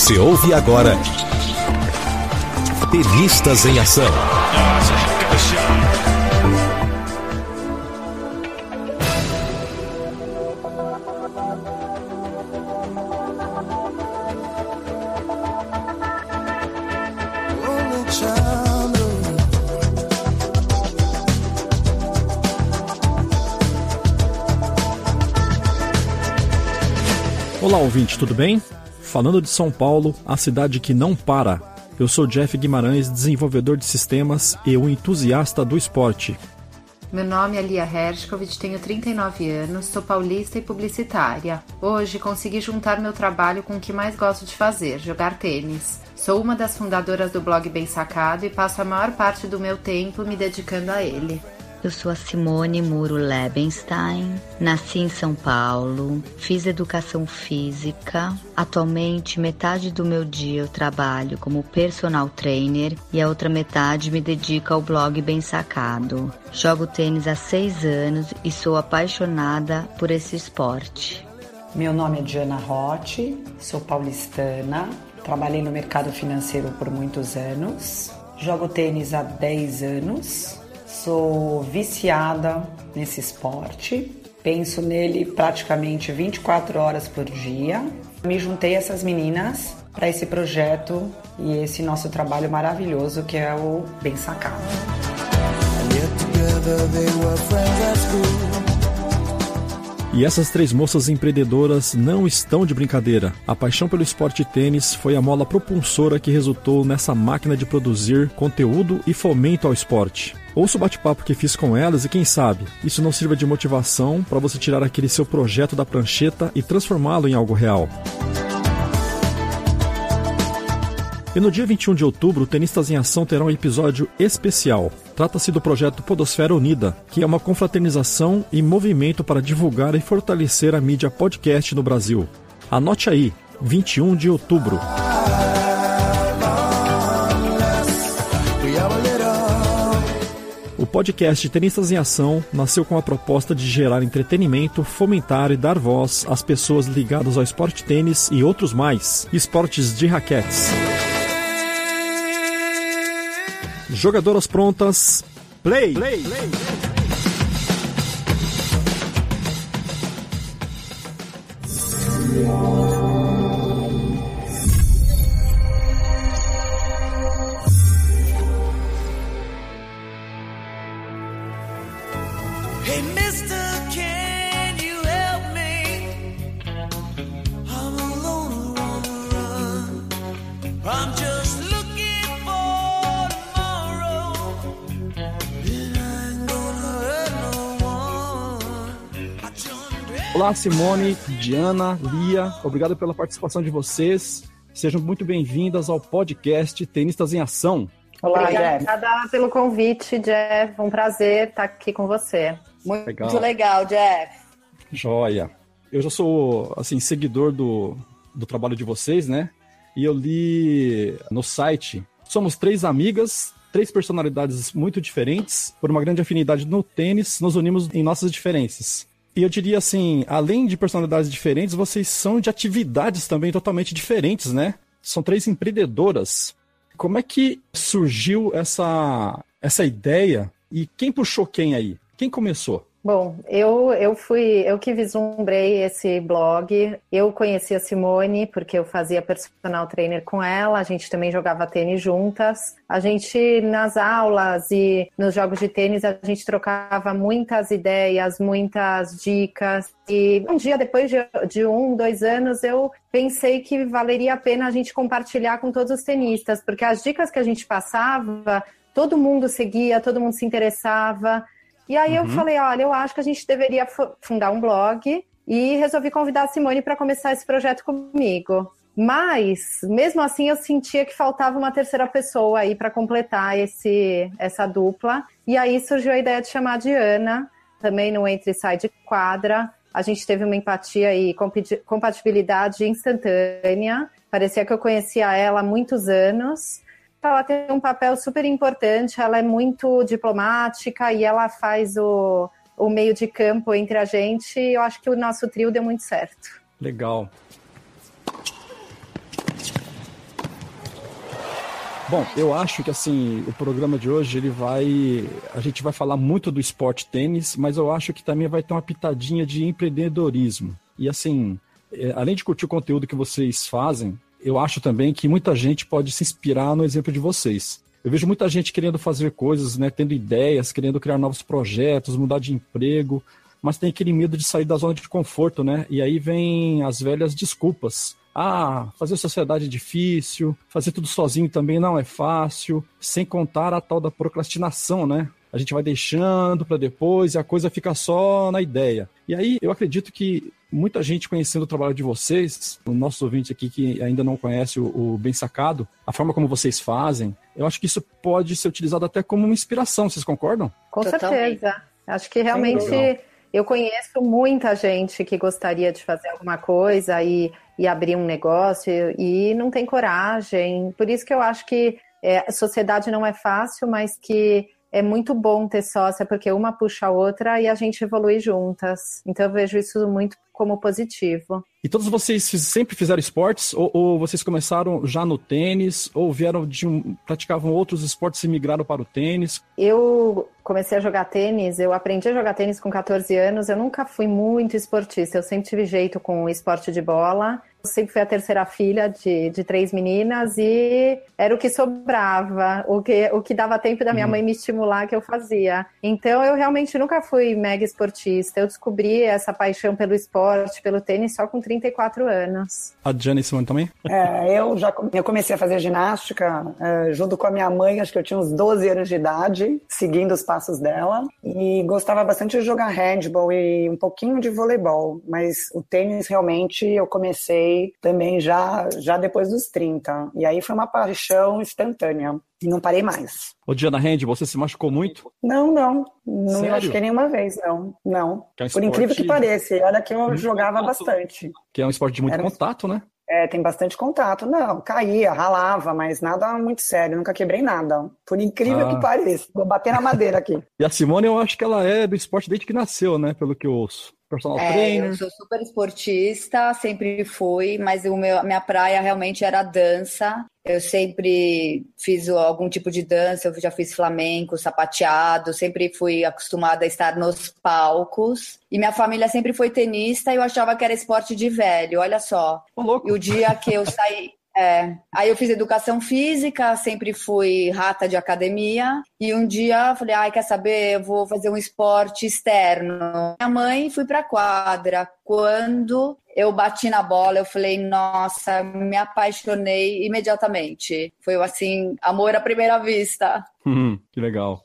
Você ouve agora Tenistas em Ação. Olá, ouvinte, tudo bem? Falando de São Paulo, a cidade que não para. Eu sou Jeff Guimarães, desenvolvedor de sistemas e um entusiasta do esporte. Meu nome é Lia Hershkovich, tenho 39 anos, sou paulista e publicitária. Hoje consegui juntar meu trabalho com o que mais gosto de fazer, jogar tênis. Sou uma das fundadoras do blog Bem Sacado e passo a maior parte do meu tempo me dedicando a ele. Eu sou a Simone Muro Lebenstein, nasci em São Paulo, fiz educação física. Atualmente, metade do meu dia eu trabalho como personal trainer e a outra metade me dedico ao blog Bem Sacado. Jogo tênis há seis anos e sou apaixonada por esse esporte. Meu nome é Diana Rotti, sou paulistana, trabalhei no mercado financeiro por muitos anos, jogo tênis há 10 anos Sou viciada nesse esporte, penso nele praticamente 24 horas por dia. Me juntei a essas meninas para esse projeto e esse nosso trabalho maravilhoso que é o Bem Sacado. E essas três moças empreendedoras não estão de brincadeira. A paixão pelo esporte tênis foi a mola propulsora que resultou nessa máquina de produzir conteúdo e fomento ao esporte. Ouça o bate-papo que fiz com elas e quem sabe isso não sirva de motivação para você tirar aquele seu projeto da prancheta e transformá-lo em algo real. E no dia 21 de outubro, o Tenistas em Ação terá um episódio especial. Trata-se do projeto Podosfera Unida, que é uma confraternização e movimento para divulgar e fortalecer a mídia podcast no Brasil. Anote aí, 21 de outubro. O podcast Tenistas em Ação nasceu com a proposta de gerar entretenimento, fomentar e dar voz às pessoas ligadas ao esporte tênis e outros mais, esportes de raquetes. Jogadoras prontas. Play! play, play. Hey, Olá, Simone, Diana, Lia, obrigado pela participação de vocês. Sejam muito bem-vindas ao podcast Tenistas em Ação. Olá, Jeff. Obrigada pelo convite, Jeff. Um prazer estar aqui com você. Muito Legal. legal, Jeff. Joia. Eu já sou, assim, seguidor do, do trabalho de vocês, né? E eu li no site. Somos três amigas, três personalidades muito diferentes, por uma grande afinidade no tênis, nos unimos em nossas diferenças. E eu diria assim, além de personalidades diferentes, vocês são de atividades também totalmente diferentes, né? São três empreendedoras. Como é que surgiu essa, essa ideia e quem puxou quem aí? Quem começou? Bom, eu, eu fui, eu que vislumbrei esse blog. Eu conheci a Simone porque eu fazia personal trainer com ela, a gente também jogava tênis juntas. A gente, nas aulas e nos jogos de tênis, a gente trocava muitas ideias, muitas dicas. E um dia, depois de, de um, dois anos, eu pensei que valeria a pena a gente compartilhar com todos os tenistas, porque as dicas que a gente passava, todo mundo seguia, todo mundo se interessava. E aí eu falei, olha, eu acho que a gente deveria fu- fundar um blog e resolvi convidar a Simone para começar esse projeto comigo. Mas, mesmo assim, eu sentia que faltava uma terceira pessoa aí para completar esse, essa dupla. E aí surgiu a ideia de chamar a Diana, também no Entre e Sai de Quadra. A gente teve uma empatia e compati- compatibilidade instantânea. Parecia que eu conhecia ela há muitos anos ela tem um papel super importante, ela é muito diplomática e ela faz o, o meio de campo entre a gente. Eu acho que o nosso trio deu muito certo. Legal. Bom, eu acho que assim, o programa de hoje ele vai. A gente vai falar muito do esporte tênis, mas eu acho que também vai ter uma pitadinha de empreendedorismo. E assim, é, além de curtir o conteúdo que vocês fazem, eu acho também que muita gente pode se inspirar no exemplo de vocês. Eu vejo muita gente querendo fazer coisas, né, tendo ideias, querendo criar novos projetos, mudar de emprego, mas tem aquele medo de sair da zona de conforto, né? E aí vem as velhas desculpas. Ah, fazer sociedade é difícil, fazer tudo sozinho também não é fácil, sem contar a tal da procrastinação, né? A gente vai deixando para depois e a coisa fica só na ideia. E aí eu acredito que muita gente conhecendo o trabalho de vocês, o nosso ouvinte aqui que ainda não conhece o, o, Bem Sacado, a forma como vocês fazem, eu acho que isso pode ser utilizado até como uma inspiração, vocês concordam? Com Totalmente. certeza. Acho que realmente eu conheço muita gente que gostaria de fazer alguma coisa e, e abrir um negócio e, e não tem coragem. Por isso que eu acho que é, a sociedade não é fácil, mas que é muito bom ter sócia, porque uma puxa a outra e a gente evolui juntas. Então eu vejo isso muito como positivo. E todos vocês sempre fizeram esportes? Ou, ou vocês começaram já no tênis? Ou vieram de um. praticavam outros esportes e migraram para o tênis? Eu comecei a jogar tênis, eu aprendi a jogar tênis com 14 anos. Eu nunca fui muito esportista, eu sempre tive jeito com o esporte de bola. Eu sempre fui a terceira filha de, de três meninas e era o que sobrava, o que, o que dava tempo da minha uhum. mãe me estimular que eu fazia. Então eu realmente nunca fui mega esportista. Eu descobri essa paixão pelo esporte, pelo tênis, só com 34 anos. A Jane Simone também? É, eu já eu comecei a fazer ginástica é, junto com a minha mãe, acho que eu tinha uns 12 anos de idade, seguindo os passos dela. E gostava bastante de jogar handball e um pouquinho de voleibol. Mas o tênis realmente eu comecei também já, já depois dos 30. E aí foi uma paixão instantânea. E não parei mais. Ô, Diana Hand, você se machucou muito? Não, não. Não Sério? me machuquei nenhuma vez, não. Não. É um Por incrível que pareça. Olha que eu jogava bastante. Que é um esporte de muito Era... contato, né? É, tem bastante contato. Não, caía, ralava, mas nada muito sério. Nunca quebrei nada. Por incrível ah. que pareça. Vou bater na madeira aqui. e a Simone, eu acho que ela é do esporte desde que nasceu, né? Pelo que eu ouço personal é, trainer? Eu sou super esportista, sempre fui, mas o meu, a minha praia realmente era dança. Eu sempre fiz algum tipo de dança, eu já fiz flamenco, sapateado, sempre fui acostumada a estar nos palcos. E minha família sempre foi tenista e eu achava que era esporte de velho, olha só. Oh, e o dia que eu saí, é. Aí eu fiz educação física, sempre fui rata de academia. E um dia falei, ai, quer saber? Eu vou fazer um esporte externo. Minha mãe fui pra quadra. Quando eu bati na bola, eu falei, nossa, me apaixonei imediatamente. Foi assim, amor à primeira vista. Hum, que legal.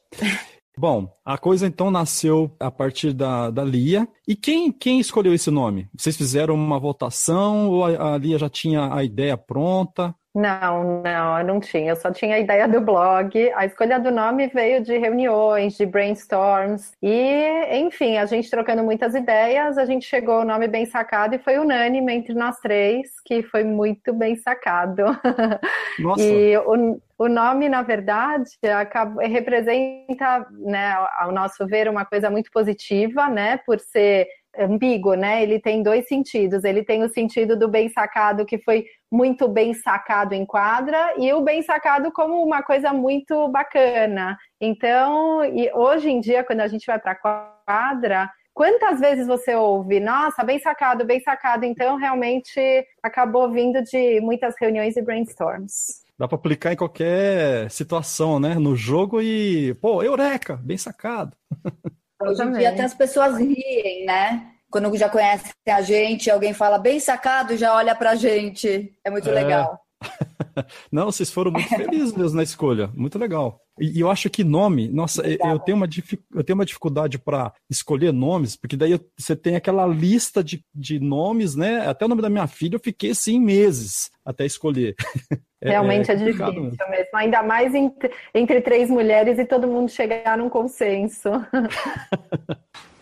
Bom, a coisa então nasceu a partir da, da Lia. E quem, quem escolheu esse nome? Vocês fizeram uma votação ou a, a Lia já tinha a ideia pronta? Não, não, eu não tinha. Eu só tinha a ideia do blog. A escolha do nome veio de reuniões, de brainstorms. E, enfim, a gente trocando muitas ideias, a gente chegou ao nome bem sacado e foi unânime entre nós três, que foi muito bem sacado. Nossa. E o, o nome, na verdade, acaba, representa, né, ao nosso ver, uma coisa muito positiva, né, por ser ambíguo, né? Ele tem dois sentidos. Ele tem o sentido do bem sacado, que foi muito bem sacado em quadra, e o bem sacado como uma coisa muito bacana. Então, hoje em dia, quando a gente vai para quadra, quantas vezes você ouve, nossa, bem sacado, bem sacado? Então, realmente acabou vindo de muitas reuniões e brainstorms. Dá para aplicar em qualquer situação, né? No jogo e, pô, eureka, bem sacado. Hoje em dia até as pessoas riem, né? Quando já conhecem a gente, alguém fala bem sacado, já olha pra gente. É muito é... legal. Não, vocês foram muito felizes mesmo na escolha. Muito legal. E, eu acho que nome, nossa, eu tenho, uma, eu tenho uma dificuldade para escolher nomes, porque daí você tem aquela lista de, de nomes, né? Até o nome da minha filha eu fiquei assim meses até escolher. É, Realmente é, é difícil mesmo. mesmo. ainda mais entre, entre três mulheres e todo mundo chegar num consenso.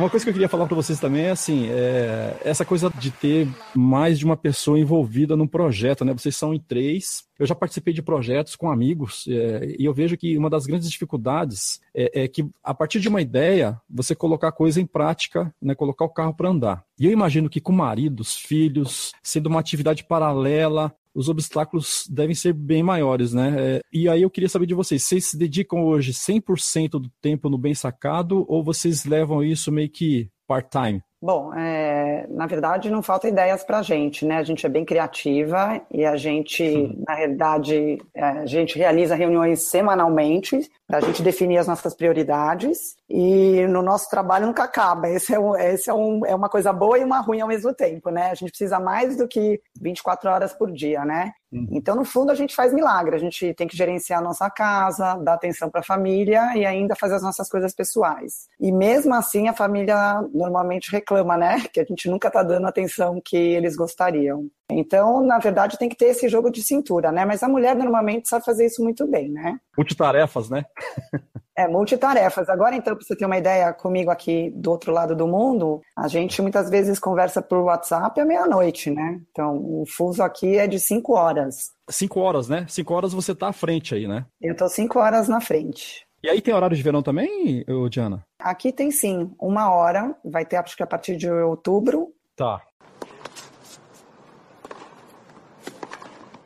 Uma coisa que eu queria falar para vocês também é assim, é, essa coisa de ter mais de uma pessoa envolvida num projeto, né? Vocês são em três. Eu já participei de projetos com amigos é, e eu vejo que uma das grandes dificuldades é, é, que a partir de uma ideia você colocar a coisa em prática, né? Colocar o carro para andar. E eu imagino que com maridos, filhos, sendo uma atividade paralela, os obstáculos devem ser bem maiores, né? É, e aí eu queria saber de vocês, vocês se dedicam hoje 100% do tempo no bem sacado ou vocês levam isso meio que part-time? Bom, é, na verdade não falta ideias para a gente, né? A gente é bem criativa e a gente, na realidade, é, a gente realiza reuniões semanalmente para a gente definir as nossas prioridades e no nosso trabalho nunca acaba. Esse, é, um, esse é, um, é uma coisa boa e uma ruim ao mesmo tempo, né? A gente precisa mais do que 24 horas por dia, né? Então, no fundo, a gente faz milagre. A gente tem que gerenciar a nossa casa, dar atenção para a família e ainda fazer as nossas coisas pessoais. E mesmo assim, a família normalmente reclama, né? Que a gente nunca está dando a atenção que eles gostariam. Então, na verdade, tem que ter esse jogo de cintura, né? Mas a mulher normalmente sabe fazer isso muito bem, né? Multitarefas, né? É, multitarefas. Agora, então, para você ter uma ideia comigo aqui do outro lado do mundo, a gente muitas vezes conversa por WhatsApp à meia-noite, né? Então, o fuso aqui é de cinco horas. Cinco horas, né? Cinco horas você tá à frente aí, né? Eu tô cinco horas na frente. E aí tem horário de verão também, Diana? Aqui tem sim, uma hora, vai ter acho que a partir de outubro. Tá.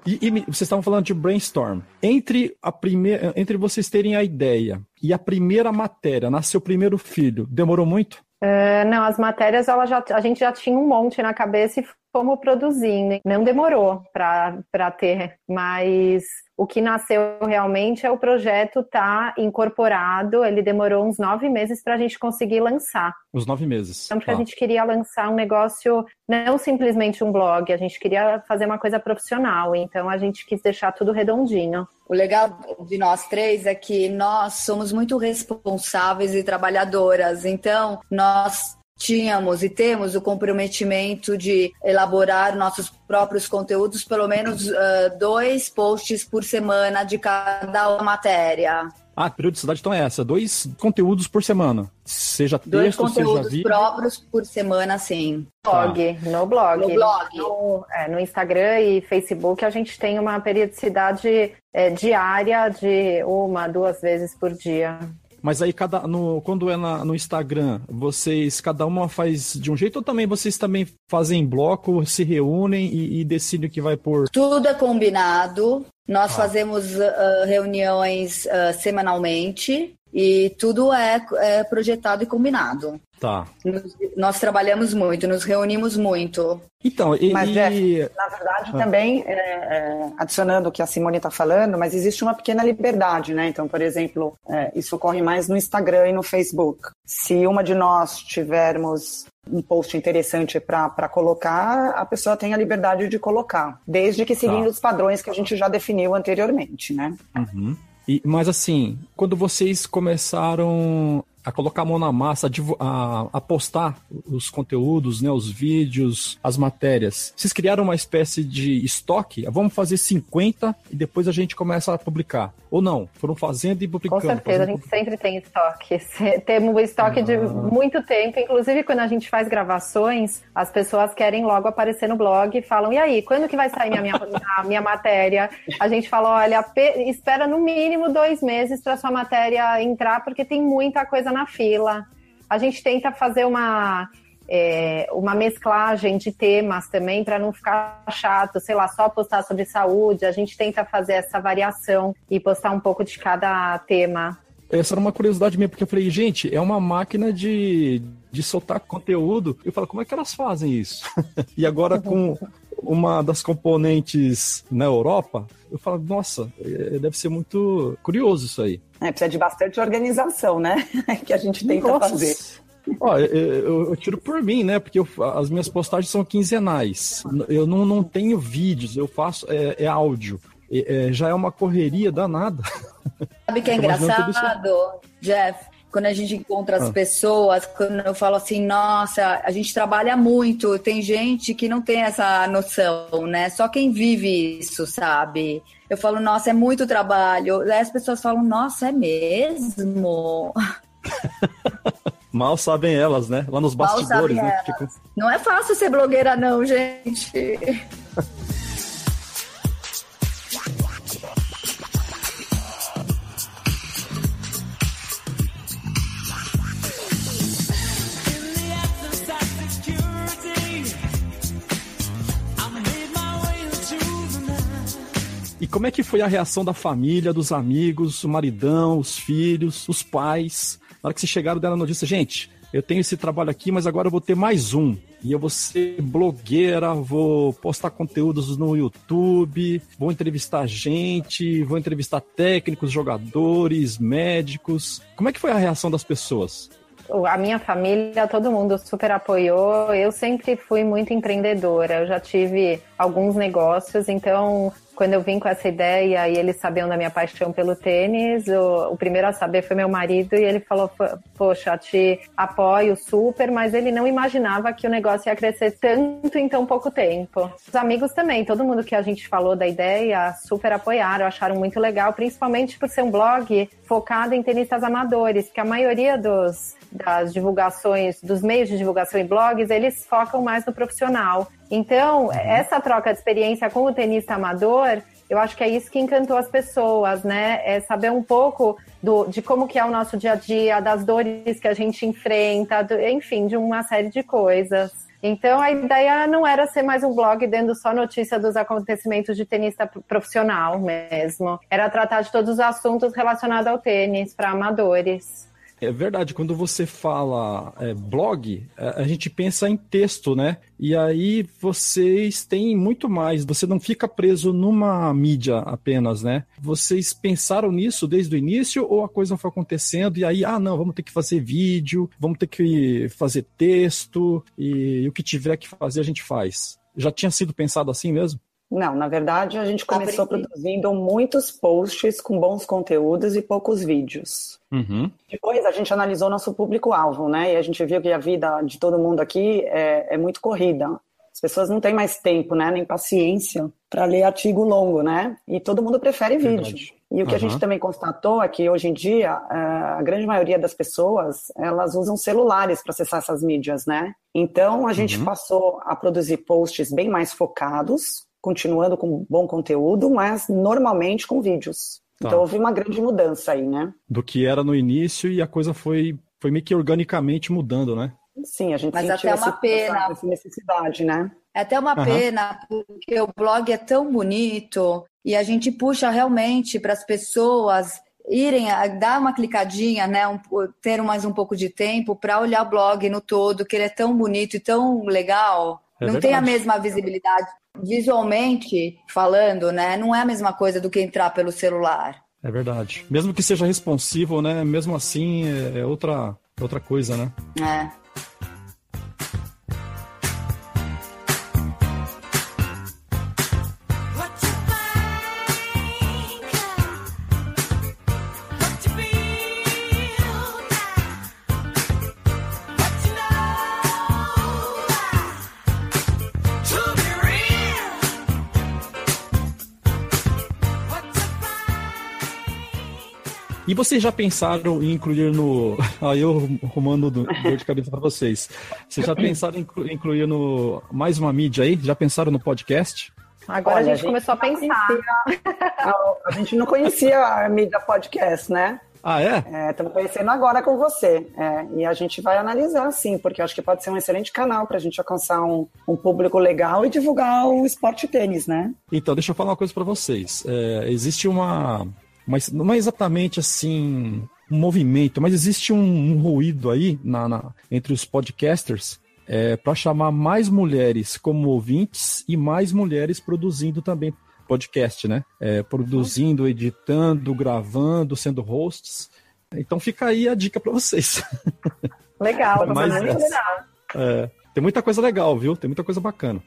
E, e vocês estavam falando de brainstorm. Entre a primeira, entre vocês terem a ideia e a primeira matéria, nasceu o primeiro filho, demorou muito? É, não, as matérias ela já, a gente já tinha um monte na cabeça e fomos produzindo. Não demorou para ter, mas o que nasceu realmente é o projeto tá incorporado. Ele demorou uns nove meses para a gente conseguir lançar. Os nove meses. Então, porque Tá. a gente queria lançar um negócio, não simplesmente um blog, a gente queria fazer uma coisa profissional. Então, a gente quis deixar tudo redondinho. O legal de nós três é que nós somos muito responsáveis e trabalhadoras. Então, nós tínhamos e temos o comprometimento de elaborar nossos próprios conteúdos, pelo menos ah, dois posts por semana de cada matéria. Ah, a periodicidade então é essa, dois conteúdos por semana. Seja Dois texto, seja conteúdos vídeo. próprios por semana, sim. Blog, no blog. No blog. No, é, no Instagram e Facebook a gente tem uma periodicidade é, diária de uma, duas vezes por dia. Mas aí cada no, quando é na- no Instagram, vocês cada uma faz de um jeito ou também vocês também fazem bloco, se reúnem e, e decidem o que vai por Tudo é combinado. Nós Ah. fazemos ah, reuniões ah, semanalmente e tudo é, é projetado e combinado. tá. Nos- nós trabalhamos muito, nos reunimos muito. Então, e, Mas, Jeff, na verdade, também, é, é, adicionando o que a Simone está falando, mas existe uma pequena liberdade, né? Então, por exemplo, é, isso ocorre mais no Instagram e no Facebook. Se uma de nós tivermos um post interessante para colocar, a pessoa tem a liberdade de colocar, desde que seguindo Tá. os padrões que a gente já definiu anteriormente, né? Uhum. E- mas assim, quando vocês começaram a colocar a mão na massa, a, a- a postar os conteúdos, né, os vídeos, as matérias, vocês criaram uma espécie de estoque? Vamos fazer 50 e depois a gente começa a publicar. Ou não? Foram fazendo e Com publicando. certeza, a gente sempre tem estoque. Temos estoque de Ah. muito tempo. Inclusive, quando a gente faz gravações, as pessoas querem logo aparecer no blog e falam: e aí, quando que vai sair minha, minha, a minha matéria? A gente fala: olha, pe- espera no mínimo dois meses para sua matéria entrar, porque tem muita coisa na fila. A gente tenta fazer uma. é, uma mesclagem de temas também para não ficar chato, sei lá, só postar sobre saúde. A gente tenta fazer essa variação e postar um pouco de cada tema. Essa era uma curiosidade minha, porque eu falei, gente, é uma máquina de, de soltar conteúdo. Eu falo, como é que elas fazem isso? e agora com uma das componentes na Europa, eu falo, nossa, é, deve ser muito curioso isso aí. É, precisa de bastante organização, né? que a gente tenta Nossa. fazer. Ó, eu, eu- tiro por mim, né? Porque eu- as minhas postagens são quinzenais. Eu não, não tenho vídeos, eu faço é, é áudio. É- é, já é uma correria danada. Sabe o que é imaginando tudo engraçado, Jeff? Quando a gente encontra as Ah. pessoas, quando eu falo assim, nossa, a gente trabalha muito, tem gente que não tem essa noção, né? Só quem vive isso, sabe? Eu falo, nossa, é muito trabalho. Aí as pessoas falam, nossa, é mesmo? Mal sabem elas, né? Lá nos bastidores, né? Ficam- Não é fácil ser blogueira, não, gente. como é que foi a reação da família, dos amigos, o maridão, os filhos, os pais? Na hora que vocês chegaram deram a notícia, gente, eu tenho esse trabalho aqui, mas agora eu vou ter mais um. E eu vou ser blogueira, vou postar conteúdos no YouTube, vou entrevistar gente, vou entrevistar técnicos, jogadores, médicos. Como é que foi a reação das pessoas? A minha família, todo mundo super apoiou. Eu sempre fui muito empreendedora. Eu já tive alguns negócios, então quando eu vim com essa ideia e eles sabiam da minha paixão pelo tênis, o, o primeiro a saber foi meu marido e ele falou: "Po- Poxa, te apoio super, mas ele não imaginava que o negócio ia crescer tanto em tão pouco tempo. Os amigos também, todo mundo que a gente falou da ideia, super apoiaram, acharam muito legal, principalmente por ser um blog focado em tenistas amadores, que a maioria dos, das divulgações, dos meios de divulgação e blogs, eles focam mais no profissional. Então, essa troca de experiência com o tenista amador, eu acho que é isso que encantou as pessoas, né? É saber um pouco do, de como que é o nosso dia a dia, das dores que a gente enfrenta, do- enfim, de uma série de coisas. Então a ideia não era ser mais um blog dando só notícia dos acontecimentos de tenista profissional mesmo. Era tratar de todos os assuntos relacionados ao tênis para amadores. É verdade, quando você fala é, blog, é, a gente pensa em texto, né? E aí vocês têm muito mais, você não fica preso numa mídia apenas, né? Vocês pensaram nisso desde o início ou a coisa foi acontecendo e aí, ah, não, vamos ter que fazer vídeo, vamos ter que fazer texto e, e o que tiver que fazer a gente faz? Já tinha sido pensado assim mesmo? Não, na verdade, a gente começou produzindo muitos posts com bons conteúdos e poucos vídeos. Uhum. Depois a gente analisou nosso público-alvo, né? E a gente viu que a vida de todo mundo aqui é, é muito corrida. As pessoas não têm mais tempo, né? Nem paciência para ler artigo longo, né? E todo mundo prefere vídeo. Verdade. E o que a Aham. gente também constatou é que hoje em dia eh, a grande maioria das pessoas elas usam celulares para acessar essas mídias, né? Então a gente Uhum. passou a produzir posts bem mais focados, continuando com bom conteúdo, mas normalmente com vídeos. Tá. Então houve uma grande mudança aí, né? Do que era no início e a coisa foi, foi meio que organicamente mudando, né? Sim, a gente Mas sentiu até uma esse- pena. essa, essa necessidade, né? É até uma Aham. pena, porque o blog é tão bonito e a gente puxa realmente para as pessoas irem a- dar uma clicadinha, né, um- ter mais um pouco de tempo para olhar o blog no todo, que ele é tão bonito e tão legal. É não tem a verdade. mesma visibilidade visualmente falando, né? Não é a mesma coisa do que entrar pelo celular. É verdade. Mesmo que seja responsivo, né? Mesmo assim é, outra, outra coisa, né? É. E vocês já pensaram em incluir no. Aí eu arrumando do- dor de cabeça para vocês. Vocês já pensaram em inclu- incluir no mais uma mídia aí? Já pensaram no podcast? Agora Olha, a gente começou a pensar. A, a gente não conhecia a mídia podcast, né? Ah, é? Estamos conhecendo agora com você. É, e a gente vai analisar, sim, porque eu acho que pode ser um excelente canal para a gente alcançar um, um público legal e divulgar o esporte tênis, né? Então, deixa eu falar uma coisa para vocês. É, existe uma, uma. Não é exatamente assim. Um movimento, mas existe um, um ruído aí na, na- entre os podcasters é, para chamar mais mulheres como ouvintes e mais mulheres produzindo também podcast, né? É, produzindo, editando, gravando, sendo hosts. Então fica aí a dica para vocês. Legal, Mas essa. legal. É, tem muita coisa legal, viu? Tem muita coisa bacana.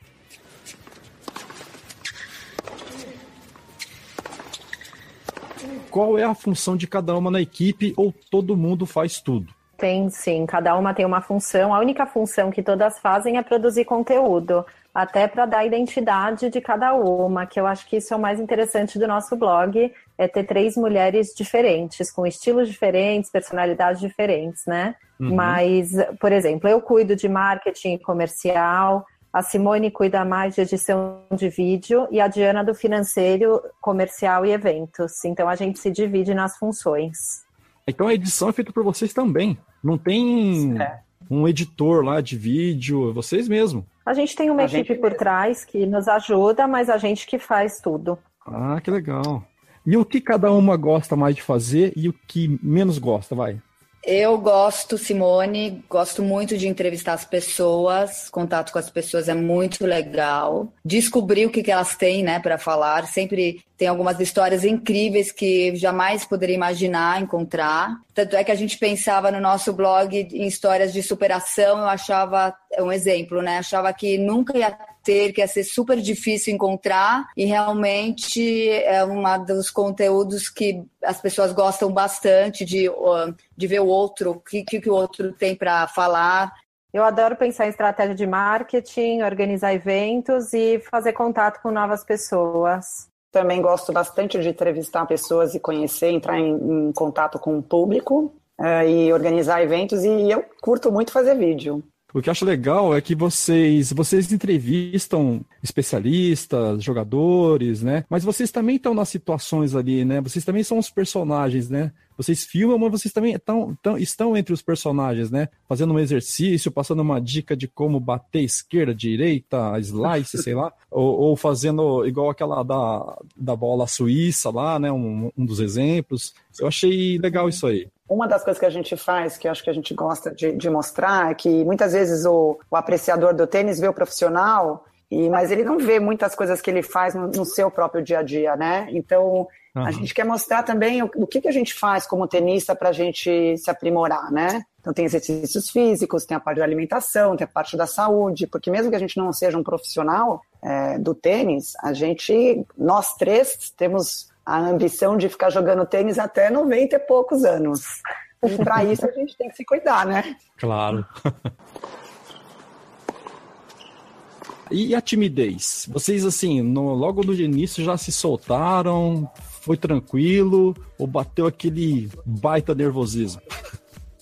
Qual é a função de cada uma na equipe ou todo mundo faz tudo? Tem sim, cada uma tem uma função. A única função que todas fazem é produzir conteúdo, até para dar a identidade de cada uma, que eu acho que isso é o mais interessante do nosso blog, é ter três mulheres diferentes, com estilos diferentes, personalidades diferentes, né? Uhum. Mas, por exemplo, eu cuido de marketing comercial, a Simone cuida mais de edição de vídeo e a Diana do financeiro, comercial e eventos. Então a gente se divide nas funções. Então a edição é feita por vocês também. Não tem É. um editor lá de vídeo, vocês mesmo. A gente tem uma A equipe gente por mesmo. trás que nos ajuda, mas a gente que faz tudo. Ah, que legal. E o que cada uma gosta mais de fazer e o que menos gosta, vai? Eu gosto, Simone, gosto muito de entrevistar as pessoas, contato com as pessoas é muito legal. Descobrir o que, que elas têm, né, para falar. Sempre tem algumas histórias incríveis que jamais poderia imaginar encontrar. Tanto é que a gente pensava no nosso blog em histórias de superação, eu achava, é um exemplo, né? Achava que nunca ia ter, que ia ser super difícil encontrar, e realmente é um dos conteúdos que as pessoas gostam bastante de, uh, de ver o outro, o que, que o outro tem para falar. Eu adoro pensar em estratégia de marketing, organizar eventos e fazer contato com novas pessoas. Também gosto bastante de entrevistar pessoas e conhecer, entrar em, em contato com o público eh, e organizar eventos. E eu curto muito fazer vídeo. O que eu acho legal é que vocês, vocês entrevistam especialistas, jogadores, né? Mas vocês também estão nas situações ali, né? Vocês também são os personagens, né? Vocês filmam, mas vocês também tão, tão- estão entre os personagens, né? Fazendo um exercício, passando uma dica de como bater esquerda, direita, slice, sei lá. Ou, ou fazendo igual aquela da, da bola suíça lá, né? Um, um dos exemplos. Eu achei legal isso aí. Uma das coisas que a gente faz, que acho que a gente gosta de, de mostrar, é que muitas vezes o, o apreciador do tênis vê o profissional, e, mas ele não vê muitas coisas que ele faz no, no seu próprio dia a dia, né? Então, a Aham. gente quer mostrar também o, o que, que a gente faz como tenista para a gente se aprimorar, né? Então, tem exercícios físicos, tem a parte da alimentação, tem a parte da saúde, porque mesmo que a gente não seja um profissional é, do tênis, a gente, nós três, temos a ambição de ficar jogando tênis até 90 e poucos anos. E para isso a gente tem que se cuidar, né? Claro. E a timidez? Vocês, assim, no- logo no início já se soltaram? Foi tranquilo? Ou bateu aquele baita nervosismo?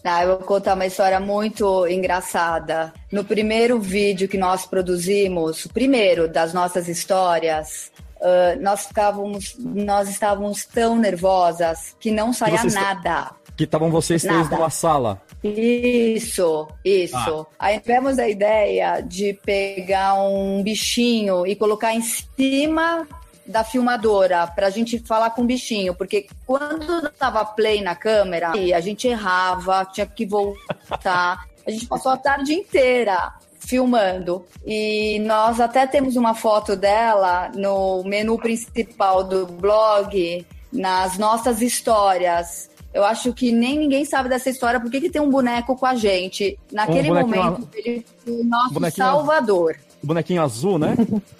Ah, eu vou contar uma história muito engraçada. No primeiro vídeo que nós produzimos, o primeiro das nossas histórias, ah, nós, estávamos, nós estávamos tão nervosas que não saía vocês- nada. Que estavam vocês três Nada. numa sala. Isso, isso. Aí tivemos a ideia de pegar um bichinho e colocar em cima da filmadora pra gente falar com o bichinho, porque quando tava play na câmera, a gente errava, tinha que voltar. A gente passou a tarde inteira filmando. E nós até temos uma foto dela no menu principal do blog, nas nossas histórias. Eu acho que nem ninguém sabe dessa história, porque que tem um boneco com a gente. Naquele bonequinho momento, ele foi o nosso bonequinho- salvador. O bonequinho azul, né?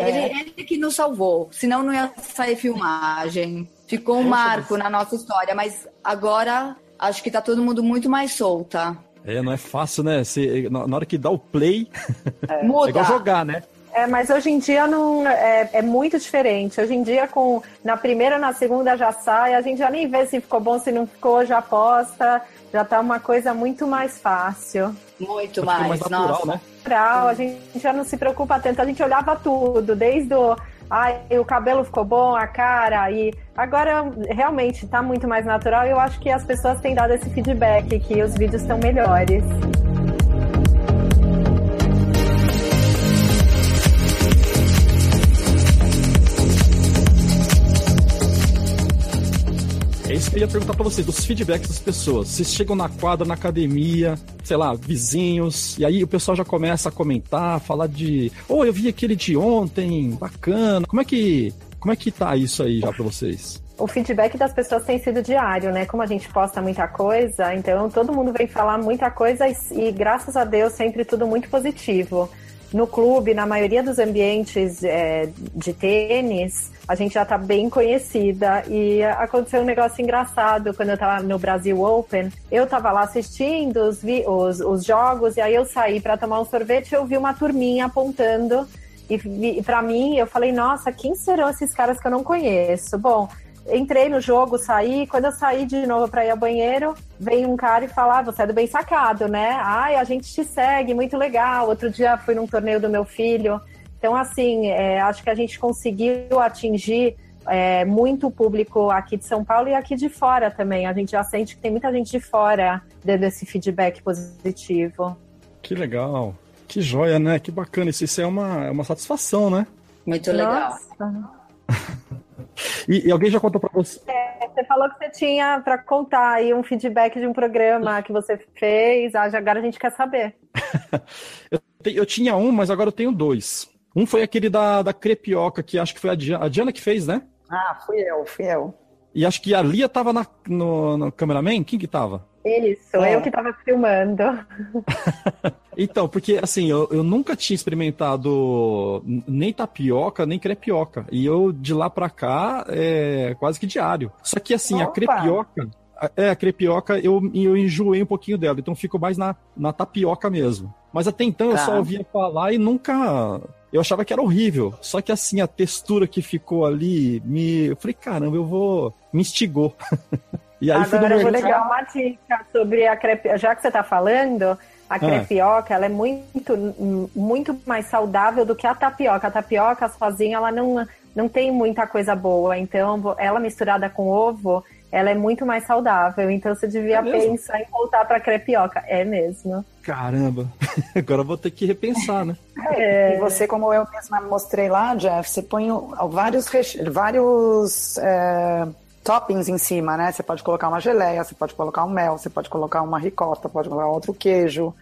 Ele, ele que nos salvou, senão não ia sair filmagem. Ficou um marco na nossa história, mas agora acho que tá todo mundo muito mais solta. É, não é fácil, né? Você- na na hora que dá o play, é Muda. igual jogar, né? É, mas hoje em dia não é, é muito diferente. Hoje em dia, com na primeira, na segunda já sai, a gente já nem vê se ficou bom, se não ficou, já posta. Já tá uma coisa muito mais fácil. Muito Ficou mais, mais natural, nossa. né? Natural, a gente já não se preocupa tanto, a gente olhava tudo, desde o. Ai, o cabelo ficou bom, a cara, e agora realmente tá muito mais natural e eu acho que as pessoas têm dado esse feedback que os vídeos estão melhores. É isso que eu ia perguntar pra vocês, dos feedbacks das pessoas. Vocês chegam na quadra, na academia, sei lá, vizinhos, e aí o pessoal já começa a comentar, falar de. Oh, eu vi aquele de ontem, bacana. Como é que. Como é que tá isso aí já pra vocês? O feedback das pessoas tem sido diário, né? Como a gente posta muita coisa, então todo mundo vem falar muita coisa e, e graças a Deus sempre tudo muito positivo. No clube, na maioria dos ambientes é, de tênis, a gente já tá bem conhecida. E aconteceu um negócio engraçado quando eu tava no Brasil Open. Eu tava lá assistindo os, vi- os, os jogos e aí eu saí para tomar um sorvete e eu vi uma turminha apontando. E, e para mim, eu falei, nossa, quem serão esses caras que eu não conheço? Bom, entrei no jogo, saí. Quando eu saí de novo para ir ao banheiro, veio um cara e falar: ah, Você é do bem sacado, né? Ai, a gente te segue, muito legal. Outro dia fui num torneio do meu filho. Então, assim, é, acho que a gente conseguiu atingir é, muito público aqui de São Paulo e aqui de fora também. A gente já sente que tem muita gente de fora dando esse feedback positivo. Que legal. Que joia, né? Que bacana. Isso, isso é uma, é uma satisfação, né? Muito legal. Nossa. E, e alguém já contou pra você? Você falou que você tinha para contar aí um feedback de um programa que você fez. Ah, agora a gente quer saber. Eu, te- eu tinha um, mas agora eu tenho dois. Um foi aquele da, da Crepioca, que acho que foi a Diana, a Diana que fez, né? Ah, fui eu, fui eu. E acho que a Lia tava na, no, no cameraman? Quem que tava? Isso, É. eu que tava filmando. Então, porque assim, eu, eu nunca tinha experimentado nem tapioca, nem crepioca. E eu, de lá pra cá, é quase que diário. Só que assim, a Opa! crepioca. a- É, a crepioca eu, eu enjoei um pouquinho dela, então fico mais na, na tapioca mesmo. Mas até então eu Tá. só ouvia falar e nunca. Eu achava que era horrível. Só que assim, a textura que ficou ali me. Eu falei, caramba, eu vou. Me instigou. e aí fui no Agora eu vou dar uma dica sobre a crepioca. Já que você tá falando, a Ah. crepioca ela é muito, muito mais saudável do que a tapioca. A tapioca sozinha ela não, não tem muita coisa boa. Então, ela misturada com ovo, ela é muito mais saudável. Então, você devia É pensar em voltar pra crepioca. É mesmo. Caramba, agora vou ter que repensar, né? É. E você, como eu mesma mostrei lá, Jeff, você põe vários, vários é, toppings em cima, né? Você pode colocar uma geleia, você pode colocar um mel, você pode colocar uma ricota, pode colocar outro queijo.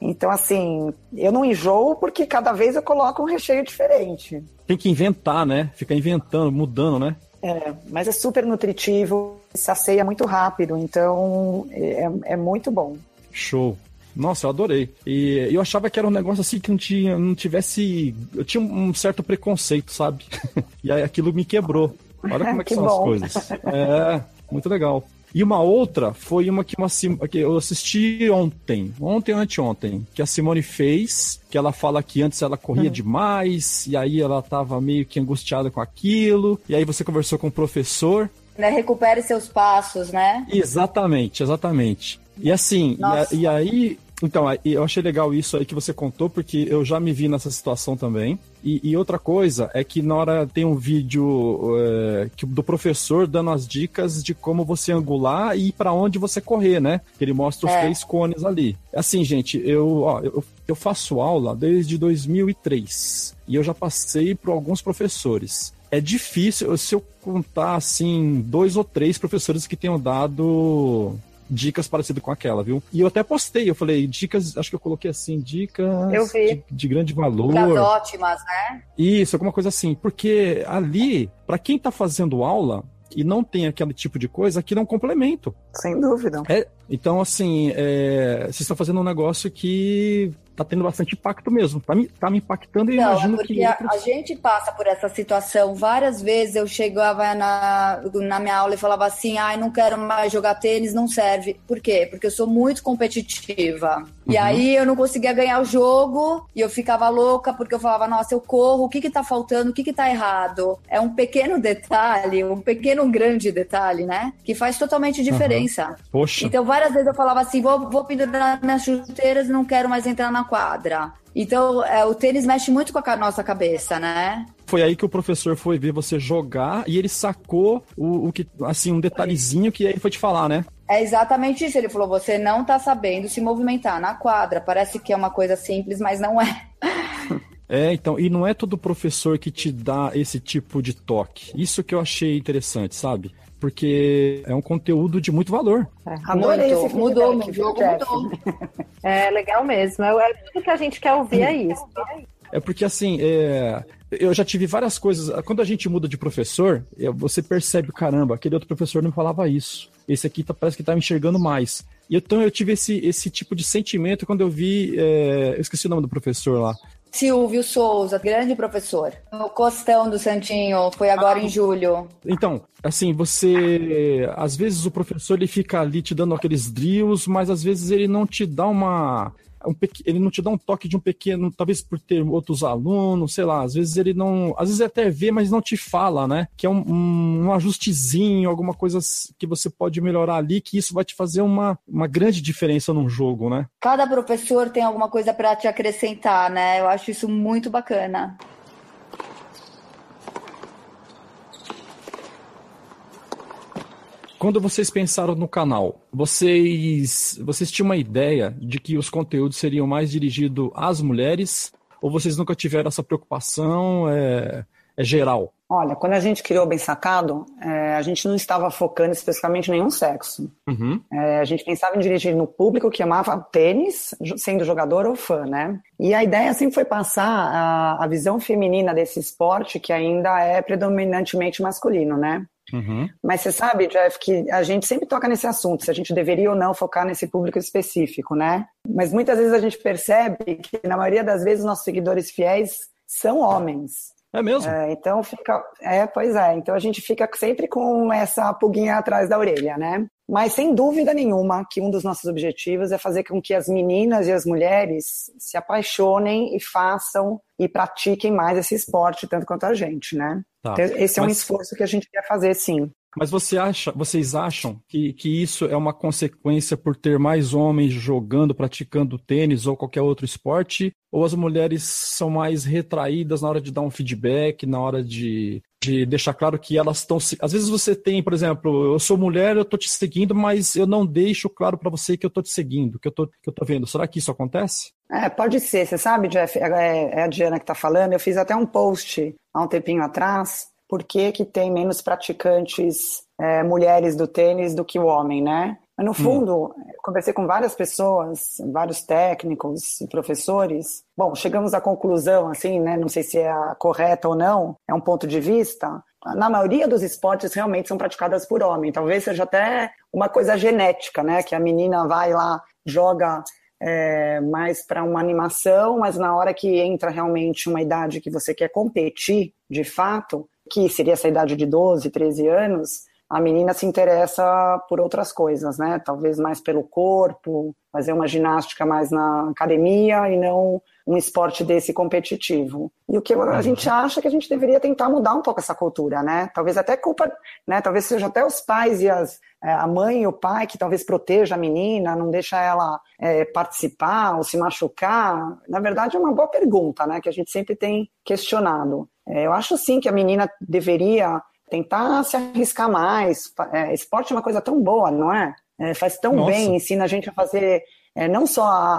Então, assim, eu não enjoo porque cada vez eu coloco um recheio diferente. Tem que inventar, né? Ficar inventando, mudando, né? É, mas é super nutritivo, sacia muito rápido, então é, é muito bom. Show. Nossa, eu adorei. E eu achava que era um negócio assim que não, tinha, não tivesse. Eu tinha um certo preconceito, sabe? e aí aquilo me quebrou. Olha como é que, Que são as bom. coisas. É, muito legal. E uma outra foi uma que, uma, que eu assisti ontem, ontem ou anteontem, que a Simone fez, que ela fala que antes ela corria demais, e aí ela tava meio que angustiada com aquilo, e aí você conversou com o professor, Né? Recupere seus passos, né? Exatamente, exatamente. E assim, e, a- e aí. Então, eu achei legal isso aí que você contou, porque eu já me vi nessa situação também. E, e outra coisa é que na hora tem um vídeo é, que, do professor dando as dicas de como você angular e para onde você correr, né? Que ele mostra os É. três cones ali. Assim, gente, eu, ó, eu, eu faço aula desde 2003 e eu já passei por alguns professores. É difícil, se eu contar assim, dois ou três professores que tenham dado dicas parecidas com aquela, viu? E eu até postei, eu falei, dicas, acho que eu coloquei assim, dicas Eu vi. de, de grande valor. Dicas ótimas, né? Isso, alguma coisa assim. Porque ali, pra quem tá fazendo aula e não tem aquele tipo de coisa, aqui é um complemento. Sem dúvida. É, então, assim, é, vocês estão fazendo um negócio que tá tendo bastante impacto mesmo. Tá me, tá me impactando e Não, é imagino porque que. a, outros- a gente passa por essa situação várias vezes. Eu chegava na, na minha aula e falava assim: ai, não quero mais jogar tênis, não serve. Por quê? Porque eu sou muito competitiva. E Uhum. aí eu não conseguia ganhar o jogo e eu ficava louca porque eu falava: nossa, eu corro, o que que tá faltando, o que que tá errado? É um pequeno detalhe, um pequeno, grande detalhe, né? Que faz totalmente diferença. Poxa, Então, várias vezes eu falava assim: vou, vou pendurar minhas chuteiras e não quero mais entrar na quadra. Então, é, o tênis mexe muito com a nossa cabeça, né? foi aí que o professor foi ver você jogar e ele sacou o, o que, assim, um detalhezinho que aí foi te falar, né? É exatamente isso. Ele falou: você não tá sabendo se movimentar na quadra. Parece que é uma coisa simples, mas não é. É, então, e não é todo professor que te dá esse tipo de toque. Isso que eu achei interessante, sabe? Porque é um conteúdo de muito valor. Adorei Muito. esse Mudou, viu, Jeff? mudou. É legal mesmo. É, é tudo que a gente quer ouvir é isso. É porque, assim, é, eu já tive várias coisas. Quando a gente muda de professor, é, você percebe, caramba, aquele outro professor não falava isso. Esse aqui tá- parece que tá me enxergando mais. E então eu tive esse, esse tipo de sentimento quando eu vi. é, eu esqueci o nome do professor lá. Silvio Souza, grande professor. O Costão do Santinho foi agora em julho. Então, assim, você. Às vezes o professor ele fica ali te dando aqueles drills, mas às vezes ele não te dá uma. Um ele não te dá um toque de um pequeno, talvez por ter outros alunos, sei lá, às vezes ele não. Às vezes até vê, mas não te fala, né? Que é um, um, um ajustezinho, alguma coisa que você pode melhorar ali, que isso vai te fazer uma, uma grande diferença num jogo, né? Cada professor tem alguma coisa para te acrescentar, né? Eu acho isso muito bacana. Quando vocês pensaram no canal, vocês, vocês tinham uma ideia de que os conteúdos seriam mais dirigidos às mulheres? Ou vocês nunca tiveram essa preocupação? É, é geral? Olha, quando a gente criou o Bem Sacado, é, a gente não estava focando especificamente em nenhum sexo. Uhum. É, a gente pensava em dirigir no público que amava tênis, sendo jogador ou fã, né? E a ideia sempre foi passar a, a visão feminina desse esporte que ainda é predominantemente masculino, né? Uhum. Mas você sabe, Jeff, que a gente sempre toca nesse assunto, se a gente deveria ou não focar nesse público específico, né? Mas muitas vezes a gente percebe que, na maioria das vezes, nossos seguidores fiéis são homens. É mesmo? É, então fica. É, pois é. Então a gente fica sempre com essa pulguinha atrás da orelha, né? Mas sem dúvida nenhuma que um dos nossos objetivos é fazer com que as meninas e as mulheres se apaixonem e façam e pratiquem mais esse esporte, tanto quanto a gente, né? Tá. Então, esse é um esforço que a gente quer fazer, sim. Mas você acha, vocês acham que, que isso é uma consequência por ter mais homens jogando, praticando tênis ou qualquer outro esporte? Ou as mulheres são mais retraídas na hora de dar um feedback, na hora de, de deixar claro que elas estão. Às vezes você tem, por exemplo, eu sou mulher, eu tô te seguindo, mas eu não deixo claro para você que eu tô te seguindo, que eu tô, que eu tô vendo. Será que isso acontece? É, pode ser. Você sabe, Jeff, é, é a Diana que está falando. Eu fiz até um post há um tempinho atrás. Por que, que tem menos praticantes é, mulheres do tênis do que o homem, né? Mas no fundo, eu conversei com várias pessoas, vários técnicos e professores. Bom, chegamos à conclusão, assim, né? Não sei se é a correta ou não, é um ponto de vista. Na maioria dos esportes realmente são praticadas por homem. Talvez seja até uma coisa genética, né? Que a menina vai lá, joga é, mais para uma animação, mas na hora que entra realmente uma idade que você quer competir, de fato, que seria essa idade de 12, 13 anos, a menina se interessa por outras coisas, né? Talvez mais pelo corpo, fazer uma ginástica mais na academia e não um esporte desse competitivo. E o que a gente acha que a gente deveria tentar mudar um pouco essa cultura, né? Talvez até culpa, né? Talvez seja até os pais e as, é, a mãe e o pai que talvez proteja a menina, não deixa ela é, participar ou se machucar. Na verdade, é uma boa pergunta, né? Que a gente sempre tem questionado. É, eu acho sim que a menina deveria tentar se arriscar mais. É, esporte é uma coisa tão boa, não é? É, faz tão Nossa. bem, ensina a gente a fazer é, não só a,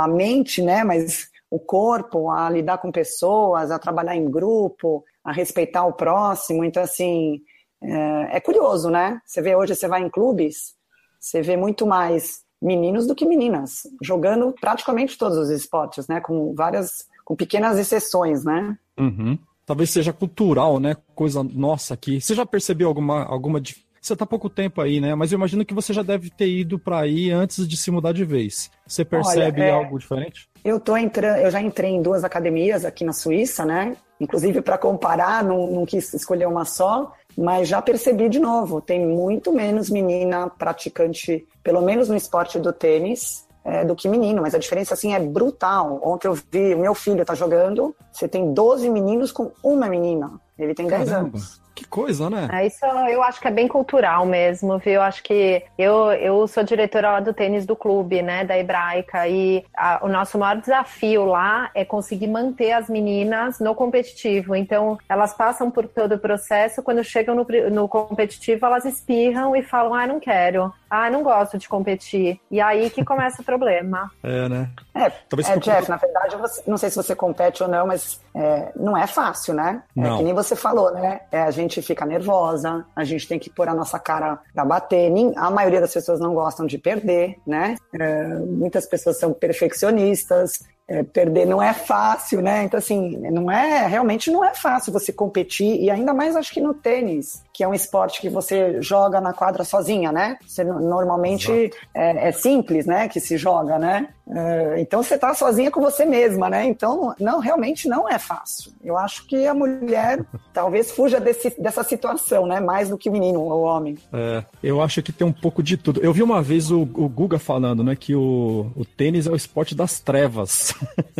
a- a mente, né? Mas o corpo, a lidar com pessoas, a trabalhar em grupo, a respeitar o próximo. Então, assim, é, é curioso, né? Você vê hoje, você vai em clubes, você vê muito mais meninos do que meninas, jogando praticamente todos os esportes, né? Com várias, com pequenas exceções, né? Uhum. Talvez seja cultural, né? Coisa nossa aqui. Você já percebeu alguma, alguma Você tá há pouco tempo aí, né? Mas eu imagino que você já deve ter ido para aí antes de se mudar de vez. Você percebe é- algo diferente? Eu tô entrando, eu já entrei em duas academias aqui na Suíça, né? Inclusive para comparar, não, não quis escolher uma só, mas já percebi de novo, tem muito menos menina praticante, pelo menos no esporte do tênis, é, do que menino, mas a diferença assim é brutal. Ontem eu vi, o meu filho tá jogando, você tem 12 meninos com uma menina. Ele tem 10 Caramba. anos. Que coisa, né? É, Isso eu acho que é bem cultural mesmo, viu? Eu acho que eu, eu sou diretora lá do tênis do clube, né, da Hebraica, e a- o nosso maior desafio lá é conseguir manter as meninas no competitivo. Então, elas passam por todo o processo, quando chegam no, no competitivo, elas espirram e falam: ah, não quero, ah, não gosto de competir. E aí que começa o problema. É, né? É, Talvez é Jeff, na verdade, você- não sei se você compete ou não, mas é, não é fácil, né? Não. É que nem você falou, né? É, a gente fica nervosa, a gente tem que pôr a nossa cara pra bater. Nem- A maioria das pessoas não gostam de perder, né? É, muitas pessoas são perfeccionistas. é, perder não é fácil, né? Então, assim, não é, realmente não é fácil você competir, e ainda mais acho que no tênis, que é um esporte que você joga na quadra sozinha, né? Você no- normalmente é, é simples, né? Que se joga, né? É, então você tá sozinha com você mesma, né? Então, não, realmente não é fácil. Eu acho que a mulher talvez fuja desse, dessa situação, né? Mais do que o menino ou o homem. É, eu acho que tem um pouco de tudo. Eu vi uma vez o, o Guga falando, né, que o, o tênis é o esporte das trevas.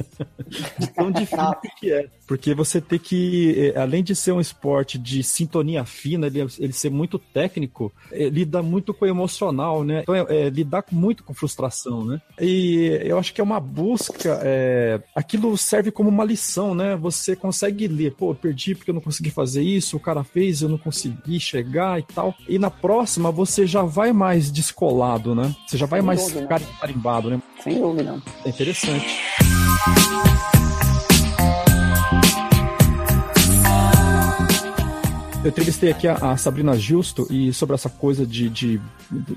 de tão difícil que é. Porque você tem que, eh, além de ser um esporte de sintonia fina, ele, ele ser muito técnico, eh, lida muito com o emocional, né? Então, é, é lidar muito com frustração, né? E eu acho que é uma busca, é, aquilo serve como uma lição, né? Você consegue ler, pô, eu perdi porque eu não consegui fazer isso, o cara fez, eu não consegui chegar e tal. E na próxima você já vai mais descolado, né? Você já vai Sem mais dúvida. carimbado, né? Sem dúvida. É interessante. Eu entrevistei aqui a, a Sabrina Justo e sobre essa coisa de, de-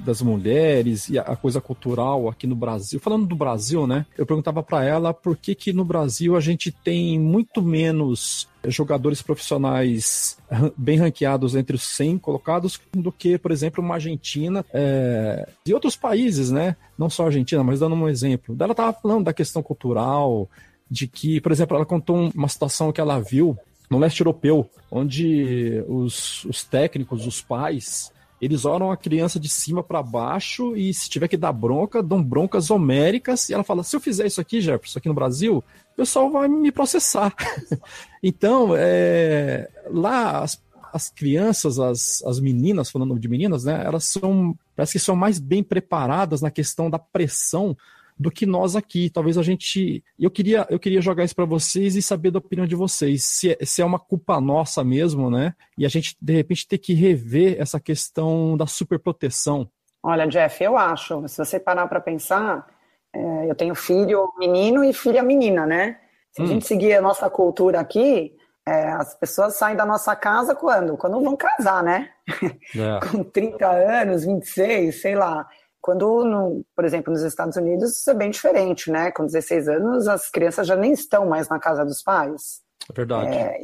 das mulheres e a, a coisa cultural aqui no Brasil. Falando do Brasil, né? Eu perguntava pra ela por que que no Brasil a gente tem muito menos jogadores profissionais bem ranqueados entre os 100 colocados do que, por exemplo, uma Argentina é, e outros países, né? Não só a Argentina, mas dando um exemplo. Ela tava falando da questão cultural, de que, por exemplo, ela contou um- uma situação que ela viu no leste europeu, onde os, os técnicos, os pais, eles olham a criança de cima para baixo e se tiver que dar bronca, dão broncas homéricas. E ela fala: se eu fizer isso aqui, Jefferson, aqui no Brasil, o pessoal vai me processar. então, é, lá as, as crianças, as, as meninas, falando de meninas, né, elas são, parece que são mais bem preparadas na questão da pressão do que nós aqui. Talvez a gente. Eu queria, eu queria jogar isso para vocês e saber da opinião de vocês. Se é, se é uma culpa nossa mesmo, né? E a gente, de repente, ter que rever essa questão da superproteção. Olha, Jeff, eu acho, se você parar para pensar, é, eu tenho filho menino e filha menina, né? Se a Hum. gente seguir a nossa cultura aqui, é, as pessoas saem da nossa casa quando? Quando vão casar, né? Com 30 anos, 26, sei lá. Quando, no- por exemplo, nos Estados Unidos, isso é bem diferente, né? Com 16 anos, as crianças já nem estão mais na casa dos pais. É verdade. É,